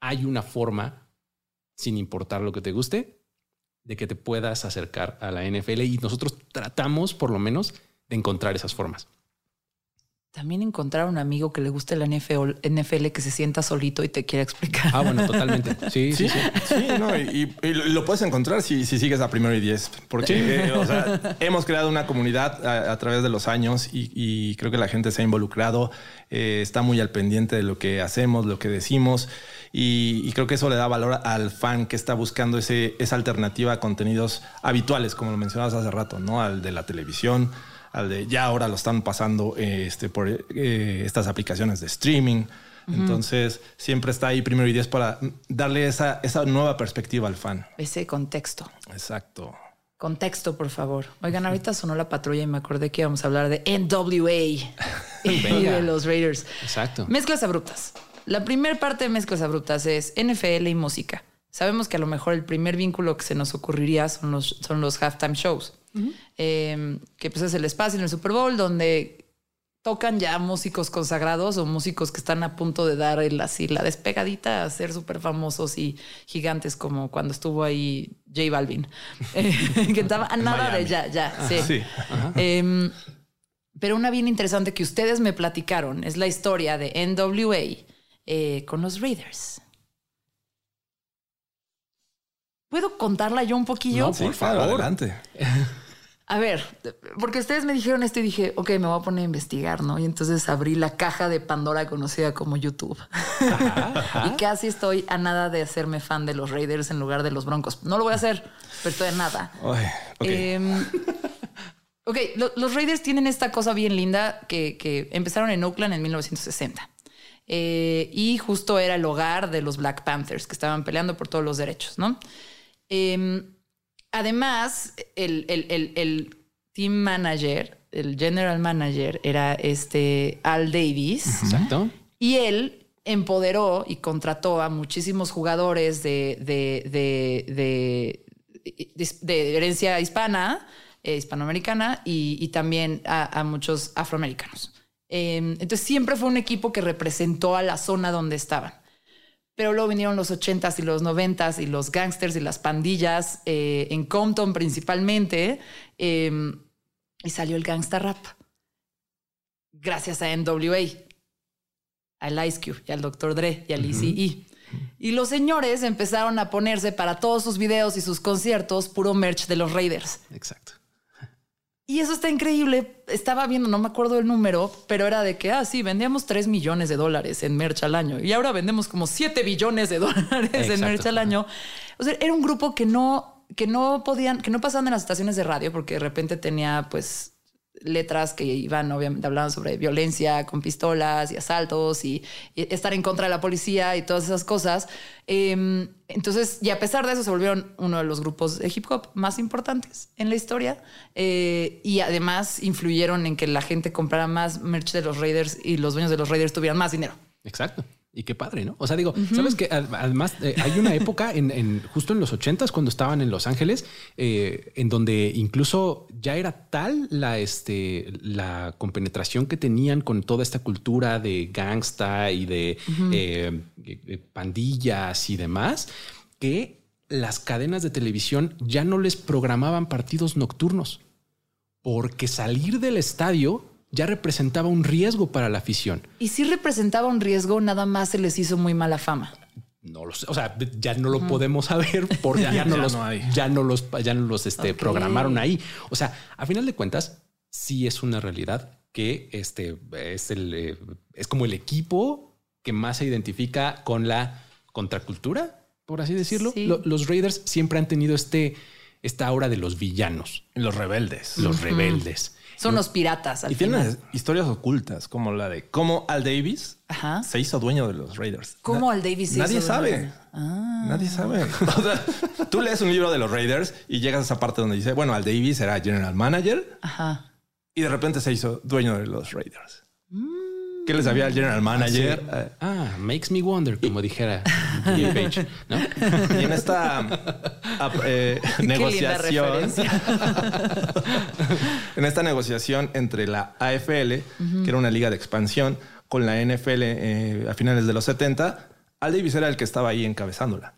hay una forma, sin importar lo que te guste, de que te puedas acercar a la NFL y nosotros tratamos por lo menos de encontrar esas formas. También encontrar un amigo que le guste la NFL, NFL que se sienta solito y te quiera explicar. Ah, bueno, totalmente. Sí, sí, sí. sí. no, y, lo puedes encontrar si, si, sigues a primero y diez, porque eh, o sea, hemos creado una comunidad a, través de los años y, creo que la gente se ha involucrado, eh, está muy al pendiente de lo que hacemos, lo que decimos. Y, creo que eso le da valor al fan que está buscando ese, esa alternativa a contenidos habituales, como lo mencionabas hace rato, ¿no? Al de la televisión, al de ya ahora lo están pasando este, por eh, estas aplicaciones de streaming. Entonces, siempre está ahí primero y diez para darle esa, esa nueva perspectiva al fan. Ese contexto. Exacto. Contexto, por favor. Oigan, ahorita sonó la patrulla y me acordé que íbamos a hablar de NWA y de los Raiders. Exacto. Mezclas abruptas. La primera parte de Mezclas Abruptas es NFL y música. Sabemos que a lo mejor el primer vínculo que se nos ocurriría son los, son los halftime shows, em, que pues es el espacio en el Super Bowl donde tocan ya músicos consagrados o músicos que están a punto de dar el, así la despegadita a ser súper famosos y gigantes como cuando estuvo ahí J Balvin, que estaba a nada de ya, ya, sí. Em, pero una bien interesante que ustedes me platicaron es la historia de NWA eh, con los Raiders. ¿Puedo contarla yo un poquillo? No, por favor, adelante. A ver, porque ustedes me dijeron esto y dije, ok, me voy a poner a investigar, ¿no? Y entonces abrí la caja de Pandora conocida como YouTube. y casi estoy a nada de hacerme fan de los Raiders en lugar de los Broncos. No lo voy a hacer, pero estoy a nada. Em, ok, los Raiders tienen esta cosa bien linda que, que empezaron en Oakland en 1960. Eh, y justo era el hogar de los Black Panthers que estaban peleando por todos los derechos, ¿no? Em, además, el, team manager el general manager era este Al Davis. Exacto. Y él empoderó y contrató a muchísimos jugadores de, de, de, herencia hispana, eh, hispanoamericana y, también a, muchos afroamericanos. Em, entonces siempre fue un equipo que representó a la zona donde estaban. Pero luego vinieron los 80s y los 90s y los gangsters y las pandillas eh, en Compton principalmente. Em, y salió el gangsta rap. Gracias a NWA, al Ice Cube y al Dr. Dre y al ECE. Y los señores empezaron a ponerse para todos sus videos y sus conciertos puro merch de los Raiders. Exacto. Y eso está increíble. Estaba viendo, no me acuerdo el número, pero era de que, ah, sí, vendíamos 3 millones de dólares en merch al año y ahora vendemos como 7 billones de dólares en merch al año. O sea, era un grupo que no, que no podían, que no pasaban en las estaciones de radio porque de repente tenía, pues, letras que iban, obviamente, hablaban sobre violencia con pistolas y asaltos y, estar en contra de la policía y todas esas cosas. Em, entonces, y a pesar de eso, se volvieron uno de los grupos de hip hop más importantes en la historia eh, y además influyeron en que la gente comprara más merch de los Raiders y los dueños de los Raiders tuvieran más dinero. Exacto. Y qué padre, ¿no? O sea, digo, sabes que además eh, hay una época en, justo en los ochentas cuando estaban en Los Ángeles, eh, en donde incluso ya era tal la, este, la compenetración que tenían con toda esta cultura de gangsta y de eh, pandillas y demás, que las cadenas de televisión ya no les programaban partidos nocturnos porque salir del estadio ya representaba un riesgo para la afición. Y si representaba un riesgo, nada más se les hizo muy mala fama. No lo sé, o sea, ya no lo podemos saber porque ya, no los, ya no los, ya no los este, programaron ahí. O sea, a final de cuentas, sí es una realidad que este es el eh, es como el equipo que más se identifica con la contracultura, por así decirlo. los Raiders siempre han tenido este esta aura de los villanos, los rebeldes, los rebeldes. Son los piratas. y tienen historias ocultas, como la de cómo Al Davis se hizo dueño de los Raiders. ¿Cómo Al Davis se Nadie sabe. Ah. Nadie sabe. tú lees un libro de los Raiders y llegas a esa parte donde dice, bueno, Al Davis era general manager. Y de repente se hizo dueño de los Raiders. Mm. ¿Qué les había al general manager? Ah, makes me wonder, como dijera Page, ¿no? Y en esta eh, negociación, en esta negociación entre la AFL, que era una liga de expansión, con la NFL eh, a finales de los 70, Al Davis era el que estaba ahí encabezándola.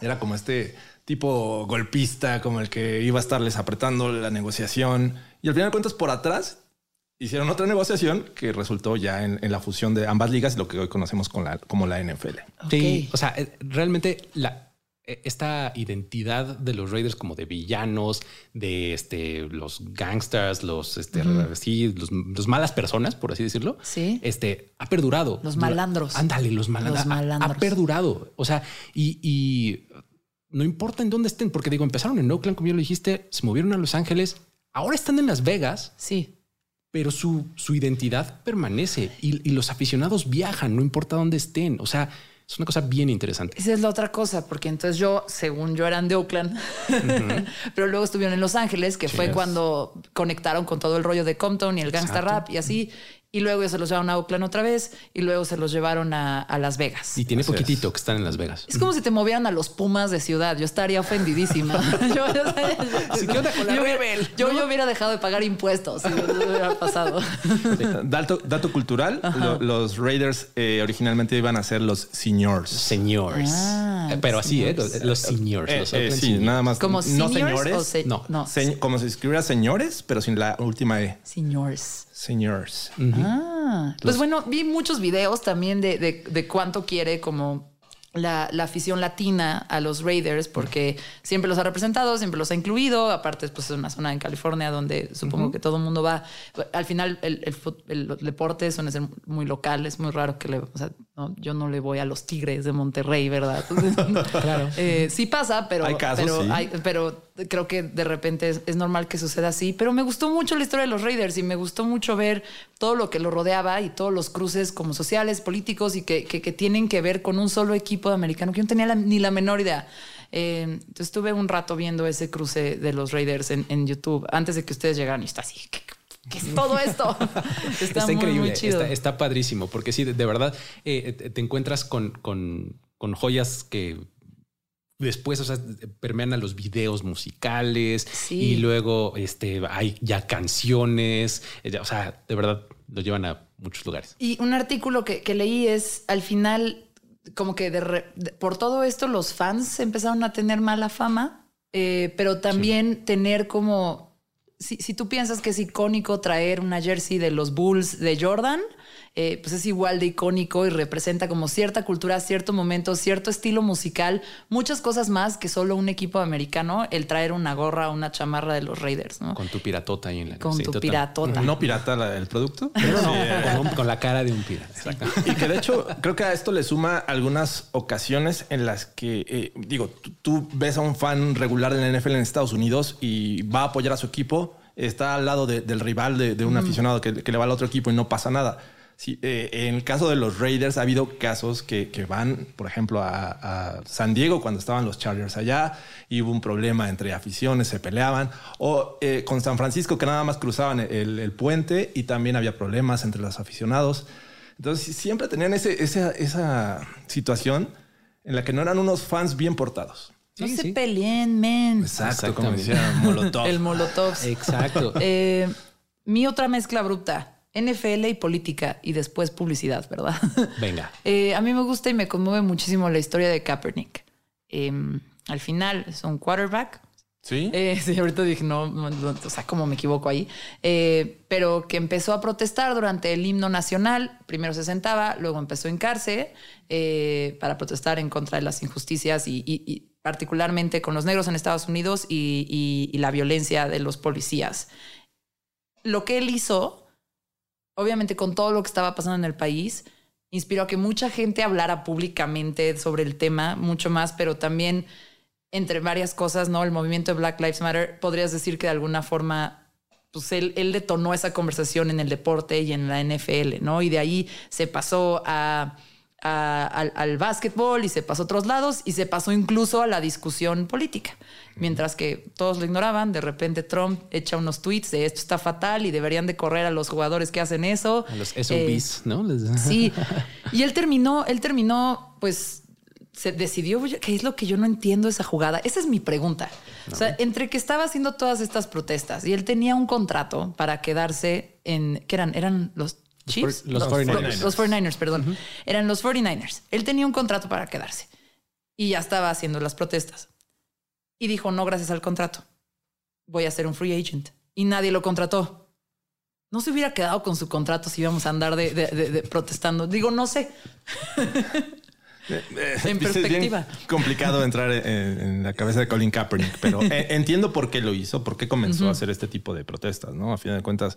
Era como este tipo golpista, como el que iba a estarles apretando la negociación. Y al final de cuentas, por atrás hicieron otra negociación que resultó ya en, la fusión de ambas ligas, lo que hoy conocemos con la, como la NFL. Sí, o sea, eh, realmente la, esta identidad de los Raiders como de villanos, de este, los gangsters, los, este, los, malas personas, por así decirlo, sí. este, ha perdurado. Los malandros. Ándale, los, malandros. Ha, perdurado. O sea, y, y no importa en dónde estén, porque digo, empezaron en Oakland, como ya lo dijiste, se movieron a Los Ángeles, ahora están en Las Vegas. Sí pero su, su identidad permanece y, los aficionados viajan, no importa dónde estén. O sea, es una cosa bien interesante. Esa es la otra cosa, porque entonces yo, según yo, eran de Oakland, pero luego estuvieron en Los Ángeles, que fue cuando conectaron con todo el rollo de Compton y el gangsta rap y así y luego se los llevaron a Oakland otra vez y luego se los llevaron a, Las Vegas. Y tiene poquitito que están en Las Vegas. Es como si te movieran a los Pumas de ciudad. Yo estaría ofendidísima. yo, yo, hubiera dejado de pagar impuestos si hubiera pasado. Dato, dato cultural: los Raiders eh, originalmente iban a ser los seniors. Seniors. Ah, eh, Pero así, ¿eh? Los seniors. Eh, sí, nada más. Como no señores. no, no. como si escribiera señores, pero sin la última E. Seniors. Seniors. Ah, pues bueno, vi muchos videos también de, de, de cuánto quiere como la, afición latina a los Raiders porque siempre los ha representado, siempre los ha incluido. Aparte, pues es una zona en California donde supongo que todo el mundo va. Al final, el, el, deporte suele ser muy local. Es muy raro que le. O sea, yo no le voy a los Tigres de Monterrey, ¿verdad? claro. Eh, sí pasa, pero. Hay casos, pero, pero creo que de repente es, normal que suceda así. Pero me gustó mucho la historia de los Raiders y me gustó mucho ver todo lo que lo rodeaba y todos los cruces como sociales, políticos y que, que, que tienen que ver con un solo equipo de americano que yo no tenía ni la menor idea. Eh, entonces estuve un rato viendo ese cruce de los Raiders en, YouTube antes de que ustedes llegaran y está así. ¿qué es todo esto? está, increíble, Está, padrísimo, porque sí, de, verdad eh, te encuentras con, con, con joyas que después, o sea, permean a los videos musicales y luego este, hay ya canciones, o sea, de verdad lo llevan a muchos lugares. Y un artículo que, leí es, al final, como que por todo esto los fans empezaron a tener mala fama, eh, pero también tener como, si, si tú piensas que es icónico traer una jersey de los Bulls de Jordan, eh, pues es igual de icónico y representa como cierta cultura, cierto momento, cierto estilo musical, muchas cosas más que solo un equipo americano, el traer una gorra o una chamarra de los Raiders, ¿no? Con tu piratota ahí en la Con tu piratota. No pirata el producto. con, la cara de un pirata. Y que de hecho creo que a esto le suma algunas ocasiones en las que, eh, digo, tú, ves a un fan regular de la NFL en Estados Unidos y va a apoyar a su equipo, está al lado del rival de, un aficionado que, que le va al otro equipo y no pasa nada Sí, eh, en el caso de los Raiders ha habido casos que, van, por ejemplo, a, San Diego cuando estaban los Chargers allá y hubo un problema entre aficiones, se peleaban. O eh, con San Francisco que nada más cruzaban el, puente y también había problemas entre los aficionados. Entonces siempre tenían ese, esa, situación en la que no eran unos fans bien portados. No se peleen, men. Exacto, como decía Molotov. el Molotov. Exacto. Eh, mi otra mezcla bruta NFL y política y después publicidad, ¿verdad? Venga. Eh, a mí me gusta y me conmueve muchísimo la historia de Kaepernick. Em, al final es un quarterback. Sí. Eh, sí, ahorita dije, no, o sea, cómo me equivoco ahí. Eh, pero que empezó a protestar durante el himno nacional. Primero se sentaba, luego empezó a hincarse para protestar en contra de las injusticias y, particularmente con los negros en Estados Unidos y la violencia de los policías. Lo que él hizo obviamente con todo lo que estaba pasando en el país, inspiró a que mucha gente hablara públicamente sobre el tema, mucho más, pero también entre varias cosas, ¿no? El movimiento de Black Lives Matter, podrías decir que de alguna forma, pues él, detonó esa conversación en el deporte y en la NFL, ¿no? Y de ahí se pasó a al, al básquetbol y se pasó a otros lados y se pasó incluso a la discusión política. Mientras que todos lo ignoraban, de repente Trump echa unos tweets de esto está fatal y deberían de correr a los jugadores que hacen eso. A los SOBs, ¿no? Sí. Y él terminó, él terminó, pues se decidió, ¿qué es lo que yo no entiendo esa jugada? Esa es mi pregunta. O sea, entre que estaba haciendo todas estas protestas y él tenía un contrato para quedarse en, ¿qué eran? Eran los Chiefs. Los, 49ers. Los 49ers, perdón. Eran los 49ers. Él tenía un contrato para quedarse y ya estaba haciendo las protestas. Y dijo, no, gracias al contrato. Voy a ser un free agent. Y nadie lo contrató. No se hubiera quedado con su contrato si íbamos a andar de, protestando. Digo, no sé. en perspectiva. complicado entrar en, la cabeza de Colin Kaepernick, pero eh, entiendo por qué lo hizo, por qué comenzó a hacer este tipo de protestas, ¿no? A fin de cuentas.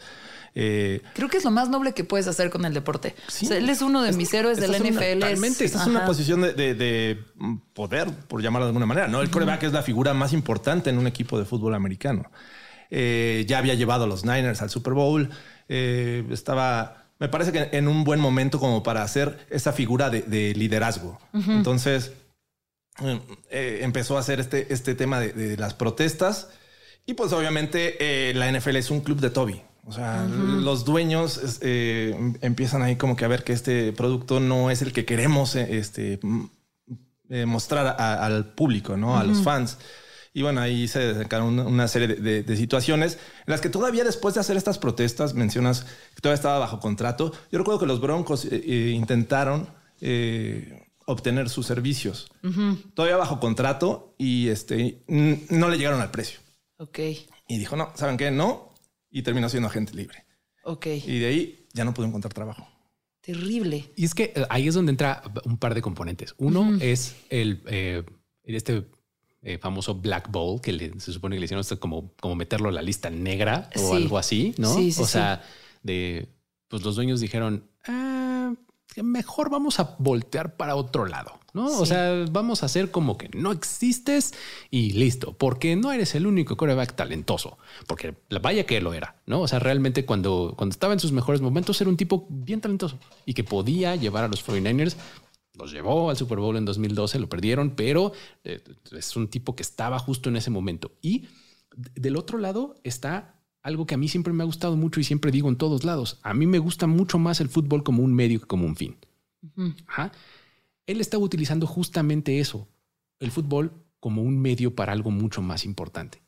Eh, Creo que es lo más noble que puedes hacer con el deporte. él es uno de mis héroes del NFL. realmente, esta es una posición de, poder, por llamarlo de alguna manera, ¿no? El coreback es la figura más importante en un equipo de fútbol americano. Eh, ya había llevado a los Niners al Super Bowl. estaba me parece que en un buen momento como para hacer esa figura de, liderazgo. Entonces eh, empezó a hacer este, este tema de, las protestas y pues obviamente eh, la NFL es un club de Toby. O sea, los dueños eh, empiezan ahí como que a ver que este producto no es el que queremos este, mostrar al público, ¿no? A los fans. Y bueno, ahí se sacaron una serie de, situaciones en las que todavía después de hacer estas protestas, mencionas que todavía estaba bajo contrato. Yo recuerdo que los Broncos eh, eh, intentaron eh, obtener sus servicios todavía bajo contrato y este, no le llegaron al precio. Ok. Y dijo, no, ¿saben qué? No. Y terminó siendo agente libre. Ok. Y de ahí ya no pudo encontrar trabajo. Terrible. Y es que ahí es donde entra un par de componentes. Uno es el, este eh, famoso Black Bowl, que se supone que le hicieron esto como, como meterlo a la lista negra o algo así, ¿no? Sí, sí, o sea, de pues los dueños dijeron, ah, mejor vamos a voltear para otro lado, ¿no? O sea, vamos a hacer como que no existes y listo, porque no eres el único coreback talentoso, porque vaya que lo era, ¿no? O sea, realmente cuando, cuando estaba en sus mejores momentos era un tipo bien talentoso y que podía llevar a los 49ers los llevó al Super Bowl en 2012, lo perdieron, pero eh, es un tipo que estaba justo en ese momento. Y del otro lado está algo que a mí siempre me ha gustado mucho y siempre digo en todos lados. A mí me gusta mucho más el fútbol como un medio que como un fin. Él estaba utilizando justamente eso, el fútbol como un medio para algo mucho más importante.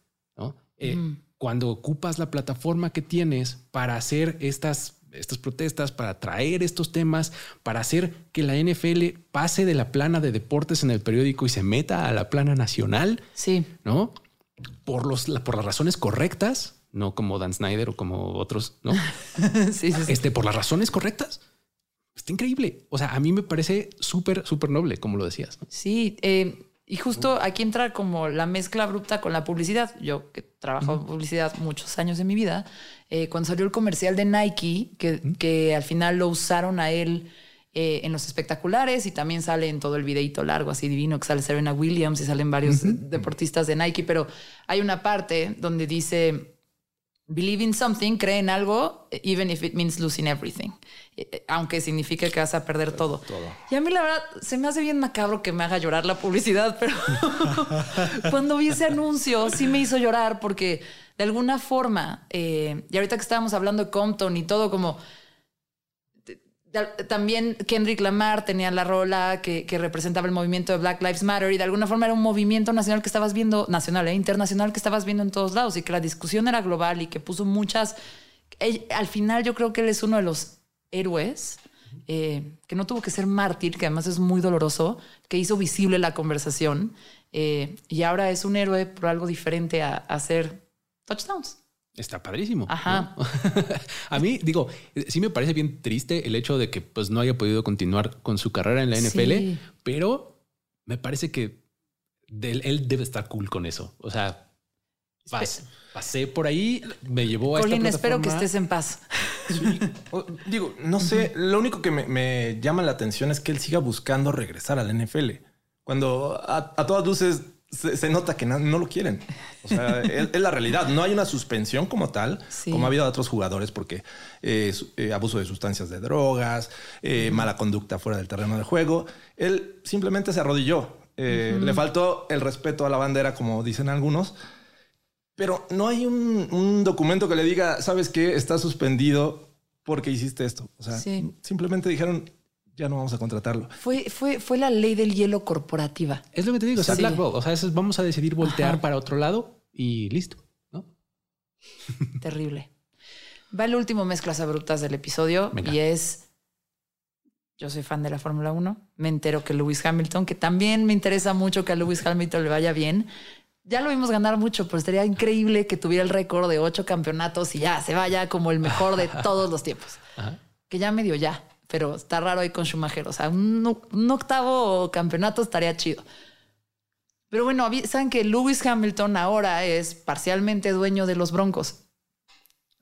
Eh, cuando ocupas la plataforma que tienes para hacer estas, estas protestas, para traer estos temas, para hacer que la NFL pase de la plana de deportes en el periódico y se meta a la plana nacional, sí. ¿no? Por, los, por las razones correctas, no como Dan Snyder o como otros, ¿no? sí, sí, Este, por las razones correctas. Está increíble. O sea, a mí me parece súper, súper noble, como lo decías. Sí, eh, y justo aquí entra como la mezcla abrupta con la publicidad. Yo que trabajo en publicidad muchos años de mi vida, eh, cuando salió el comercial de Nike, que, que al final lo usaron a él eh, en los espectaculares y también sale en todo el videito largo, así divino, que sale Serena Williams y salen varios deportistas de Nike, pero hay una parte donde dice Believe in something, cree en algo, even if it means losing everything. Eh, eh, aunque signifique que vas a perder todo. Y a mí la verdad se me hace bien macabro que me haga llorar la publicidad, pero cuando vi ese anuncio sí me hizo llorar porque de alguna forma, eh, y ahorita que estábamos hablando de Compton y todo como también Kendrick Lamar tenía la rola que, representaba el movimiento de Black Lives Matter y de alguna forma era un movimiento nacional que estabas viendo, nacional e internacional que estabas viendo en todos lados y que la discusión era global y que puso muchas... al final yo creo que él es uno de los héroes eh, que no tuvo que ser mártir, que además es muy doloroso, que hizo visible la conversación eh, y ahora es un héroe por algo diferente a hacer touchdowns. Está padrísimo. Ajá. a mí, digo, sí me parece bien triste el hecho de que pues no haya podido continuar con su carrera en la NFL, pero me parece que él debe estar cool con eso. O sea, pasé por ahí, me llevó a Colin, espero que estés en paz. digo, no sé, lo único que me, llama la atención es que él siga buscando regresar a la NFL. Cuando a, a todas luces se, nota que no, lo quieren. O sea, es, la realidad. No hay una suspensión como tal, como ha habido a otros jugadores, porque eh, eh, abuso de sustancias de drogas, eh, mala conducta fuera del terreno de juego. Él simplemente se arrodilló. Le faltó el respeto a la bandera, como dicen algunos. Pero no hay un, un documento que le diga, sabes que está suspendido porque hiciste esto. O sea, simplemente dijeron, ya no vamos a contratarlo. Fue, fue, fue la ley del hielo corporativa. Es lo que te digo, o sea, O sea, vamos a decidir voltear para otro lado y listo, ¿no? Terrible. Va el último mezclas abruptas del episodio y es. Yo soy fan de la Fórmula 1. Me entero que Lewis Hamilton, que también me interesa mucho que a Lewis Hamilton le vaya bien. Ya lo vimos ganar mucho, pero sería increíble que tuviera el récord de ocho campeonatos y ya se vaya como el mejor de todos los tiempos. Que ya medio ya pero está raro ahí con Schumacher. O sea, un, octavo campeonato estaría chido. Pero bueno, saben que Lewis Hamilton ahora es parcialmente dueño de los Broncos.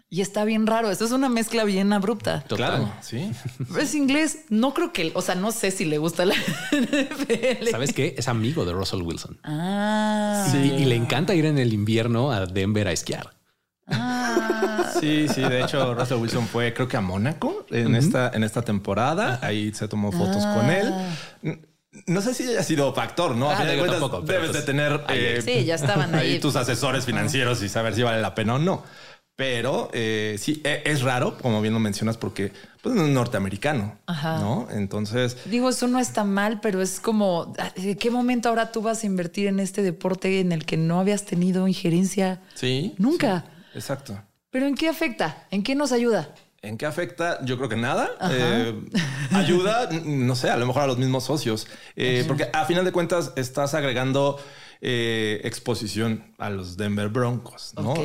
Y está bien raro. Esto es una mezcla bien abrupta. Claro, sí. Es inglés. No creo que, o sea, no sé si le gusta la NFL. ¿Sabes qué? Es amigo de Russell Wilson. Ah. Sí, y le encanta ir en el invierno a Denver a esquiar. Ah. Sí, sí, de hecho Russell Wilson fue creo que a Mónaco en, esta, en esta temporada, ahí se tomó fotos con él. Ah. No sé si haya sido factor, ¿no? Ah, debes de pues, tener eh, sí, ya estaban ahí. tus asesores financieros y saber si vale la pena o no. Pero eh, sí, e, es raro, como bien lo mencionas, porque pues, es norteamericano, ¿no? Entonces... Digo, eso no está mal, pero es como, ¿de qué momento ahora tú vas a invertir en este deporte en el que no habías tenido injerencia? Sí. Nunca. Exacto. ¿Pero en qué afecta? ¿En qué nos ayuda? ¿En qué afecta? Yo creo que nada. Eh, ayuda, no sé, a lo mejor a los mismos socios. Eh, porque a final de cuentas estás agregando eh, exposición a los Denver Broncos. ¿no?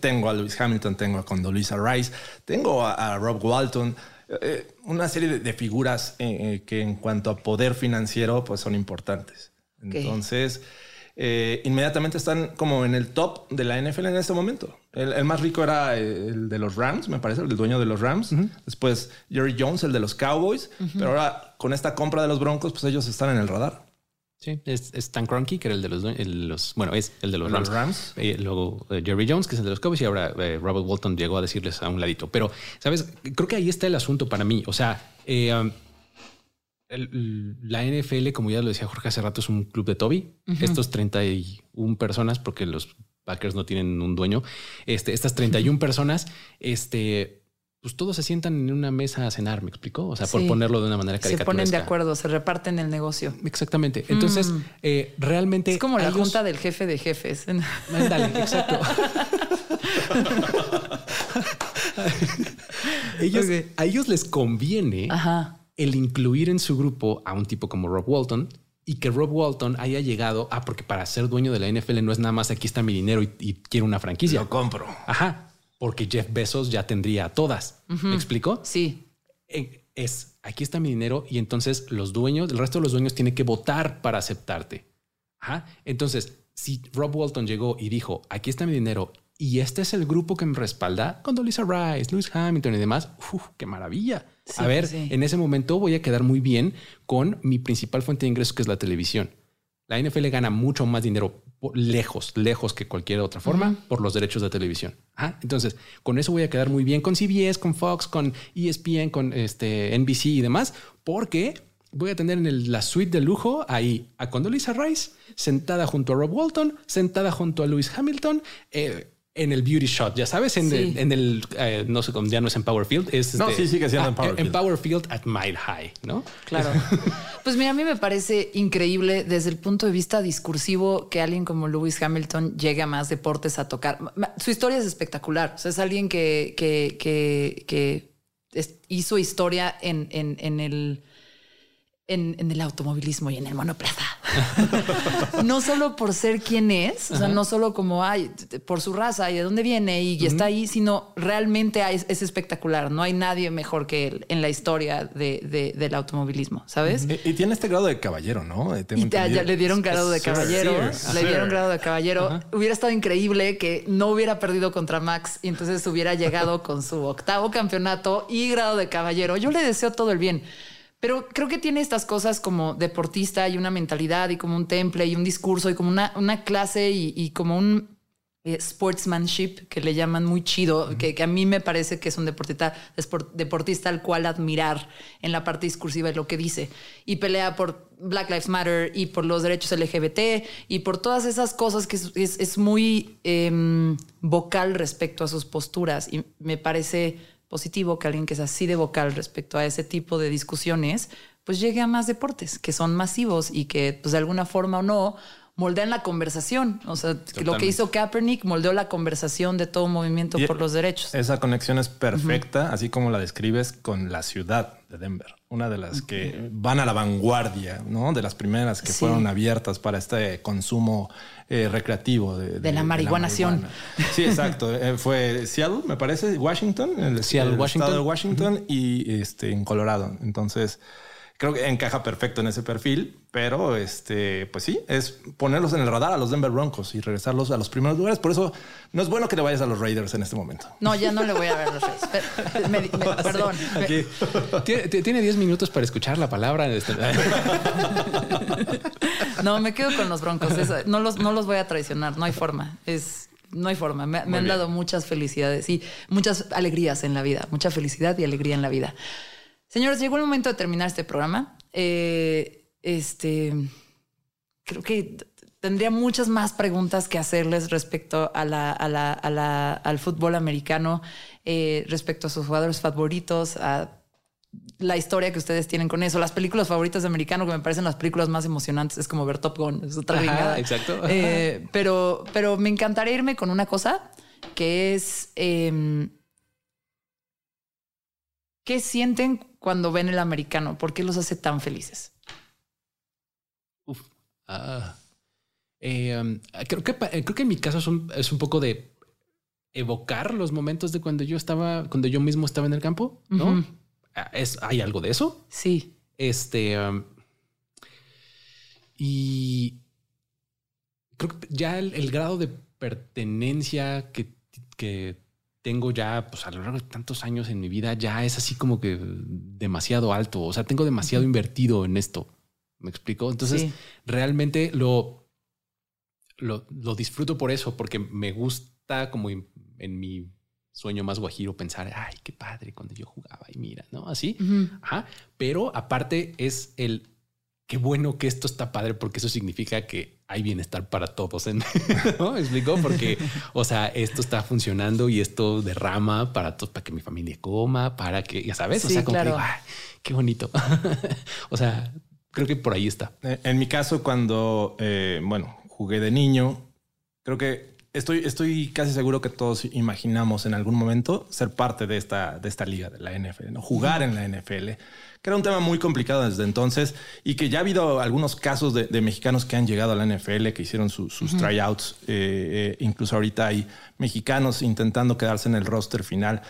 tengo a Lewis Hamilton, tengo a Condoleezza Rice, tengo a, Rob Walton. una serie de, figuras que en cuanto a poder financiero pues son importantes. Entonces... Eh, inmediatamente están como en el top de la NFL en este momento. El, más rico era el de los Rams, me parece, el dueño de los Rams. Después Jerry Jones, el de los Cowboys. Pero ahora con esta compra de los Broncos, pues ellos están en el radar. Sí, es, Stan Kroenke, que era el de los, bueno, es el de los Rams. Eh, luego eh, Jerry Jones, que es el de los Cowboys, y ahora Robert Walton llegó a decirles a un ladito. Pero, ¿sabes? Creo que ahí está el asunto para mí. O sea, la NFL, como ya lo decía Jorge hace rato, es un club de Toby. Estos 31 personas, porque los Packers no tienen un dueño. Este, estas 31 personas, este, pues todos se sientan en una mesa a cenar, ¿me explicó? O sea, por ponerlo de una manera caricaturesca. Se ponen de acuerdo, se reparten el negocio. Exactamente. Entonces, mm. eh, realmente... Es como la junta del jefe de jefes. Dale, exacto. ellos, A ellos les conviene el incluir en su grupo a un tipo como Rob Walton y que Rob Walton haya llegado, ah, porque para ser dueño de la NFL no es nada más aquí está mi dinero y, quiero una franquicia. Lo compro. Ajá, porque Jeff Bezos ya tendría todas. ¿Me explico? Sí. Eh, es aquí está mi dinero y entonces los dueños, el resto de los dueños tienen que votar para aceptarte. Ajá. Entonces, si Rob Walton llegó y dijo aquí está mi dinero y este es el grupo que me respalda con Lisa Rice, Lewis Hamilton y demás. Uf, qué maravilla. a ver, en ese momento voy a quedar muy bien con mi principal fuente de ingresos, que es la televisión. La NFL gana mucho más dinero lejos, lejos que cualquier otra forma por los derechos de televisión. Ah, entonces, con eso voy a quedar muy bien con CBS, con Fox, con ESPN, con este NBC y demás, porque voy a tener en la suite de lujo ahí a Condoleezza Rice sentada junto a Rob Walton, sentada junto a Lewis Hamilton, eh, en el beauty shot, ya sabes, en, el, eh, no sé, ya no es en Power Field, es no, este, sí sigue siendo en Power Field. En Power Field at Mile High, ¿no? Claro. pues mira, a mí me parece increíble desde el punto de vista discursivo que alguien como Lewis Hamilton llegue a más deportes a tocar. Su historia es espectacular. O sea, es alguien que, que, que, que hizo historia en, en, en el en, el automovilismo y en el monoplaza. no solo por ser quien es, o sea, no solo como, ay, por su raza y de dónde viene y, está ahí, sino realmente es, espectacular. No hay nadie mejor que él en la historia de, del automovilismo, ¿sabes? Y, tiene este grado de caballero, ¿no? y ya le dieron grado de caballero. Le dieron grado de caballero. Hubiera estado increíble que no hubiera perdido contra Max y entonces hubiera llegado con su octavo campeonato y grado de caballero. Yo le deseo todo el bien. Pero creo que tiene estas cosas como deportista y una mentalidad y como un temple y un discurso y como una, una clase y, como un eh, sportsmanship que le llaman muy chido, que, a mí me parece que es un deportista, deportista al cual admirar en la parte discursiva de lo que dice. Y pelea por Black Lives Matter y por los derechos LGBT y por todas esas cosas que es, muy em, vocal respecto a sus posturas. Y me parece positivo que alguien que es así de vocal respecto a ese tipo de discusiones, pues llegue a más deportes que son masivos y que pues de alguna forma o no moldean la conversación. O sea, lo que hizo Kaepernick moldeó la conversación de todo movimiento por los derechos. Esa conexión es perfecta, así como la describes con la ciudad de Denver, una de las que van a la vanguardia, ¿no? De las primeras que fueron abiertas para este consumo eh, recreativo de, la marihuanación. Sí, exacto. Eh, fue Seattle, me parece, Washington, el, Seattle, Washington. Estado de Washington y este, en Colorado. Entonces, creo que encaja perfecto en ese perfil, pero este, pues sí, es ponerlos en el radar a los Denver Broncos y regresarlos a los primeros lugares. Por eso no es bueno que le vayas a los Raiders en este momento. No, ya no le voy a ver a los Raiders. perdón. Tiene 10 minutos para escuchar la palabra. Este- no, me quedo con los Broncos. no, los, no los voy a traicionar. No hay forma. Es no hay forma. Me, me han dado muchas felicidades y muchas alegrías en la vida, mucha felicidad y alegría en la vida. Señores, llegó el momento de terminar este programa. Eh, este, creo que tendría muchas más preguntas que hacerles respecto a la, al fútbol americano, eh, respecto a sus jugadores favoritos, a la historia que ustedes tienen con eso, las películas favoritas de americano que me parecen las películas más emocionantes, es como ver Top Gun, es otra Exacto. Eh, pero, pero me encantaría irme con una cosa que es em, ¿qué sienten cuando ven el americano? ¿Por qué los hace tan felices? Uf. Ah. Eh, um, creo, que, eh, creo que en mi caso es un, es un, poco de evocar los momentos de cuando yo estaba, cuando yo mismo estaba en el campo, ¿no? Ah, es, ¿Hay algo de eso? Sí. Este. Um, y creo que ya el, grado de pertenencia que, que tengo ya, pues a lo largo de tantos años en mi vida, ya es así como que demasiado alto. O sea, tengo demasiado invertido en esto. ¿Me explico? Entonces, realmente lo, lo, disfruto por eso, porque me gusta como en, mi sueño más guajiro pensar, ay, qué padre cuando yo jugaba y mira, ¿no? Así. Ajá. Pero aparte es el qué bueno que esto está padre porque eso significa que hay bienestar para todos. ¿No? ¿Me explico? Porque, o sea, esto está funcionando y esto derrama para todos, para que mi familia coma, para que, ya sabes, o sea, como que, qué bonito. o sea, creo que por ahí está. Eh, en mi caso, cuando, eh, bueno, jugué de niño, creo que estoy, estoy casi seguro que todos imaginamos en algún momento ser parte de esta, de esta liga de la NFL, ¿no? jugar en la NFL, que era un tema muy complicado desde entonces y que ya ha habido algunos casos de, mexicanos que han llegado a la NFL, que hicieron sus tryouts. Eh, incluso ahorita hay mexicanos intentando quedarse en el roster final.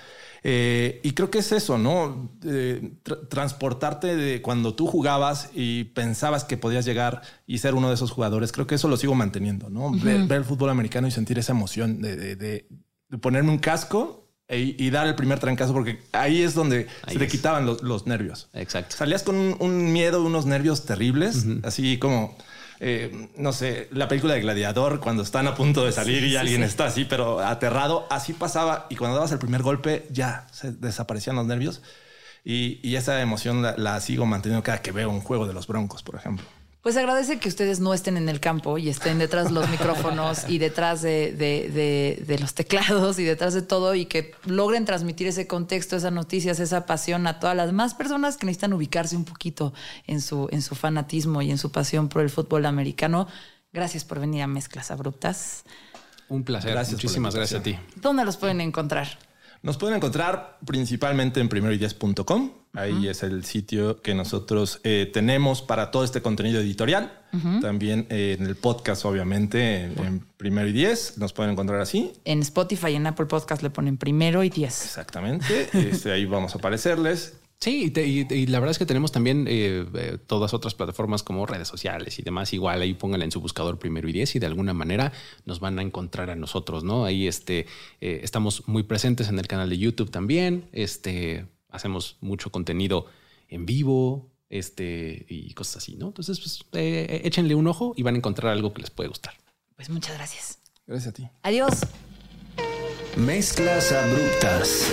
Eh, y creo que es eso, ¿no? Eh, transportarte de cuando tú jugabas y pensabas que podías llegar y ser uno de esos jugadores. Creo que eso lo sigo manteniendo, ¿no? ver, el fútbol americano y sentir esa emoción de, ponerme un casco e, y dar el primer trancazo, porque ahí es donde se te quitaban los, nervios. Exacto. Salías con un, miedo, unos nervios terribles, así como eh, no sé, la película de Gladiador, cuando están a punto de salir y alguien está así, pero aterrado, así pasaba. Y cuando dabas el primer golpe, ya se desaparecían los nervios. Y, esa emoción la, sigo manteniendo cada que veo un juego de los Broncos, por ejemplo. Pues agradece que ustedes no estén en el campo y estén detrás de los micrófonos y detrás de, los teclados y detrás de todo y que logren transmitir ese contexto, esas noticias, esa pasión a todas las demás personas que necesitan ubicarse un poquito en su, en su fanatismo y en su pasión por el fútbol americano. Gracias por venir a Mezclas Abruptas. Un placer. Gracias Muchísimas gracias a ti. ¿Dónde los pueden encontrar? Nos pueden encontrar principalmente en primeroideas.com. Ahí es el sitio que nosotros eh, tenemos para todo este contenido editorial. También eh, en el podcast, obviamente, en, Primero y Diez. Nos pueden encontrar así. En Spotify y en Apple Podcast le ponen Primero y Diez. Exactamente. Este, ahí vamos a aparecerles. Sí, y, la verdad es que tenemos también eh, eh, todas otras plataformas como redes sociales y demás. Igual ahí pónganle en su buscador primero y diez y de alguna manera nos van a encontrar a nosotros, ¿no? Ahí este, eh, estamos muy presentes en el canal de YouTube también. Este, hacemos mucho contenido en vivo este, y cosas así, ¿no? Entonces, pues échenle un ojo y van a encontrar algo que les puede gustar. Pues muchas gracias. Gracias a ti. Adiós. Mezclas abruptas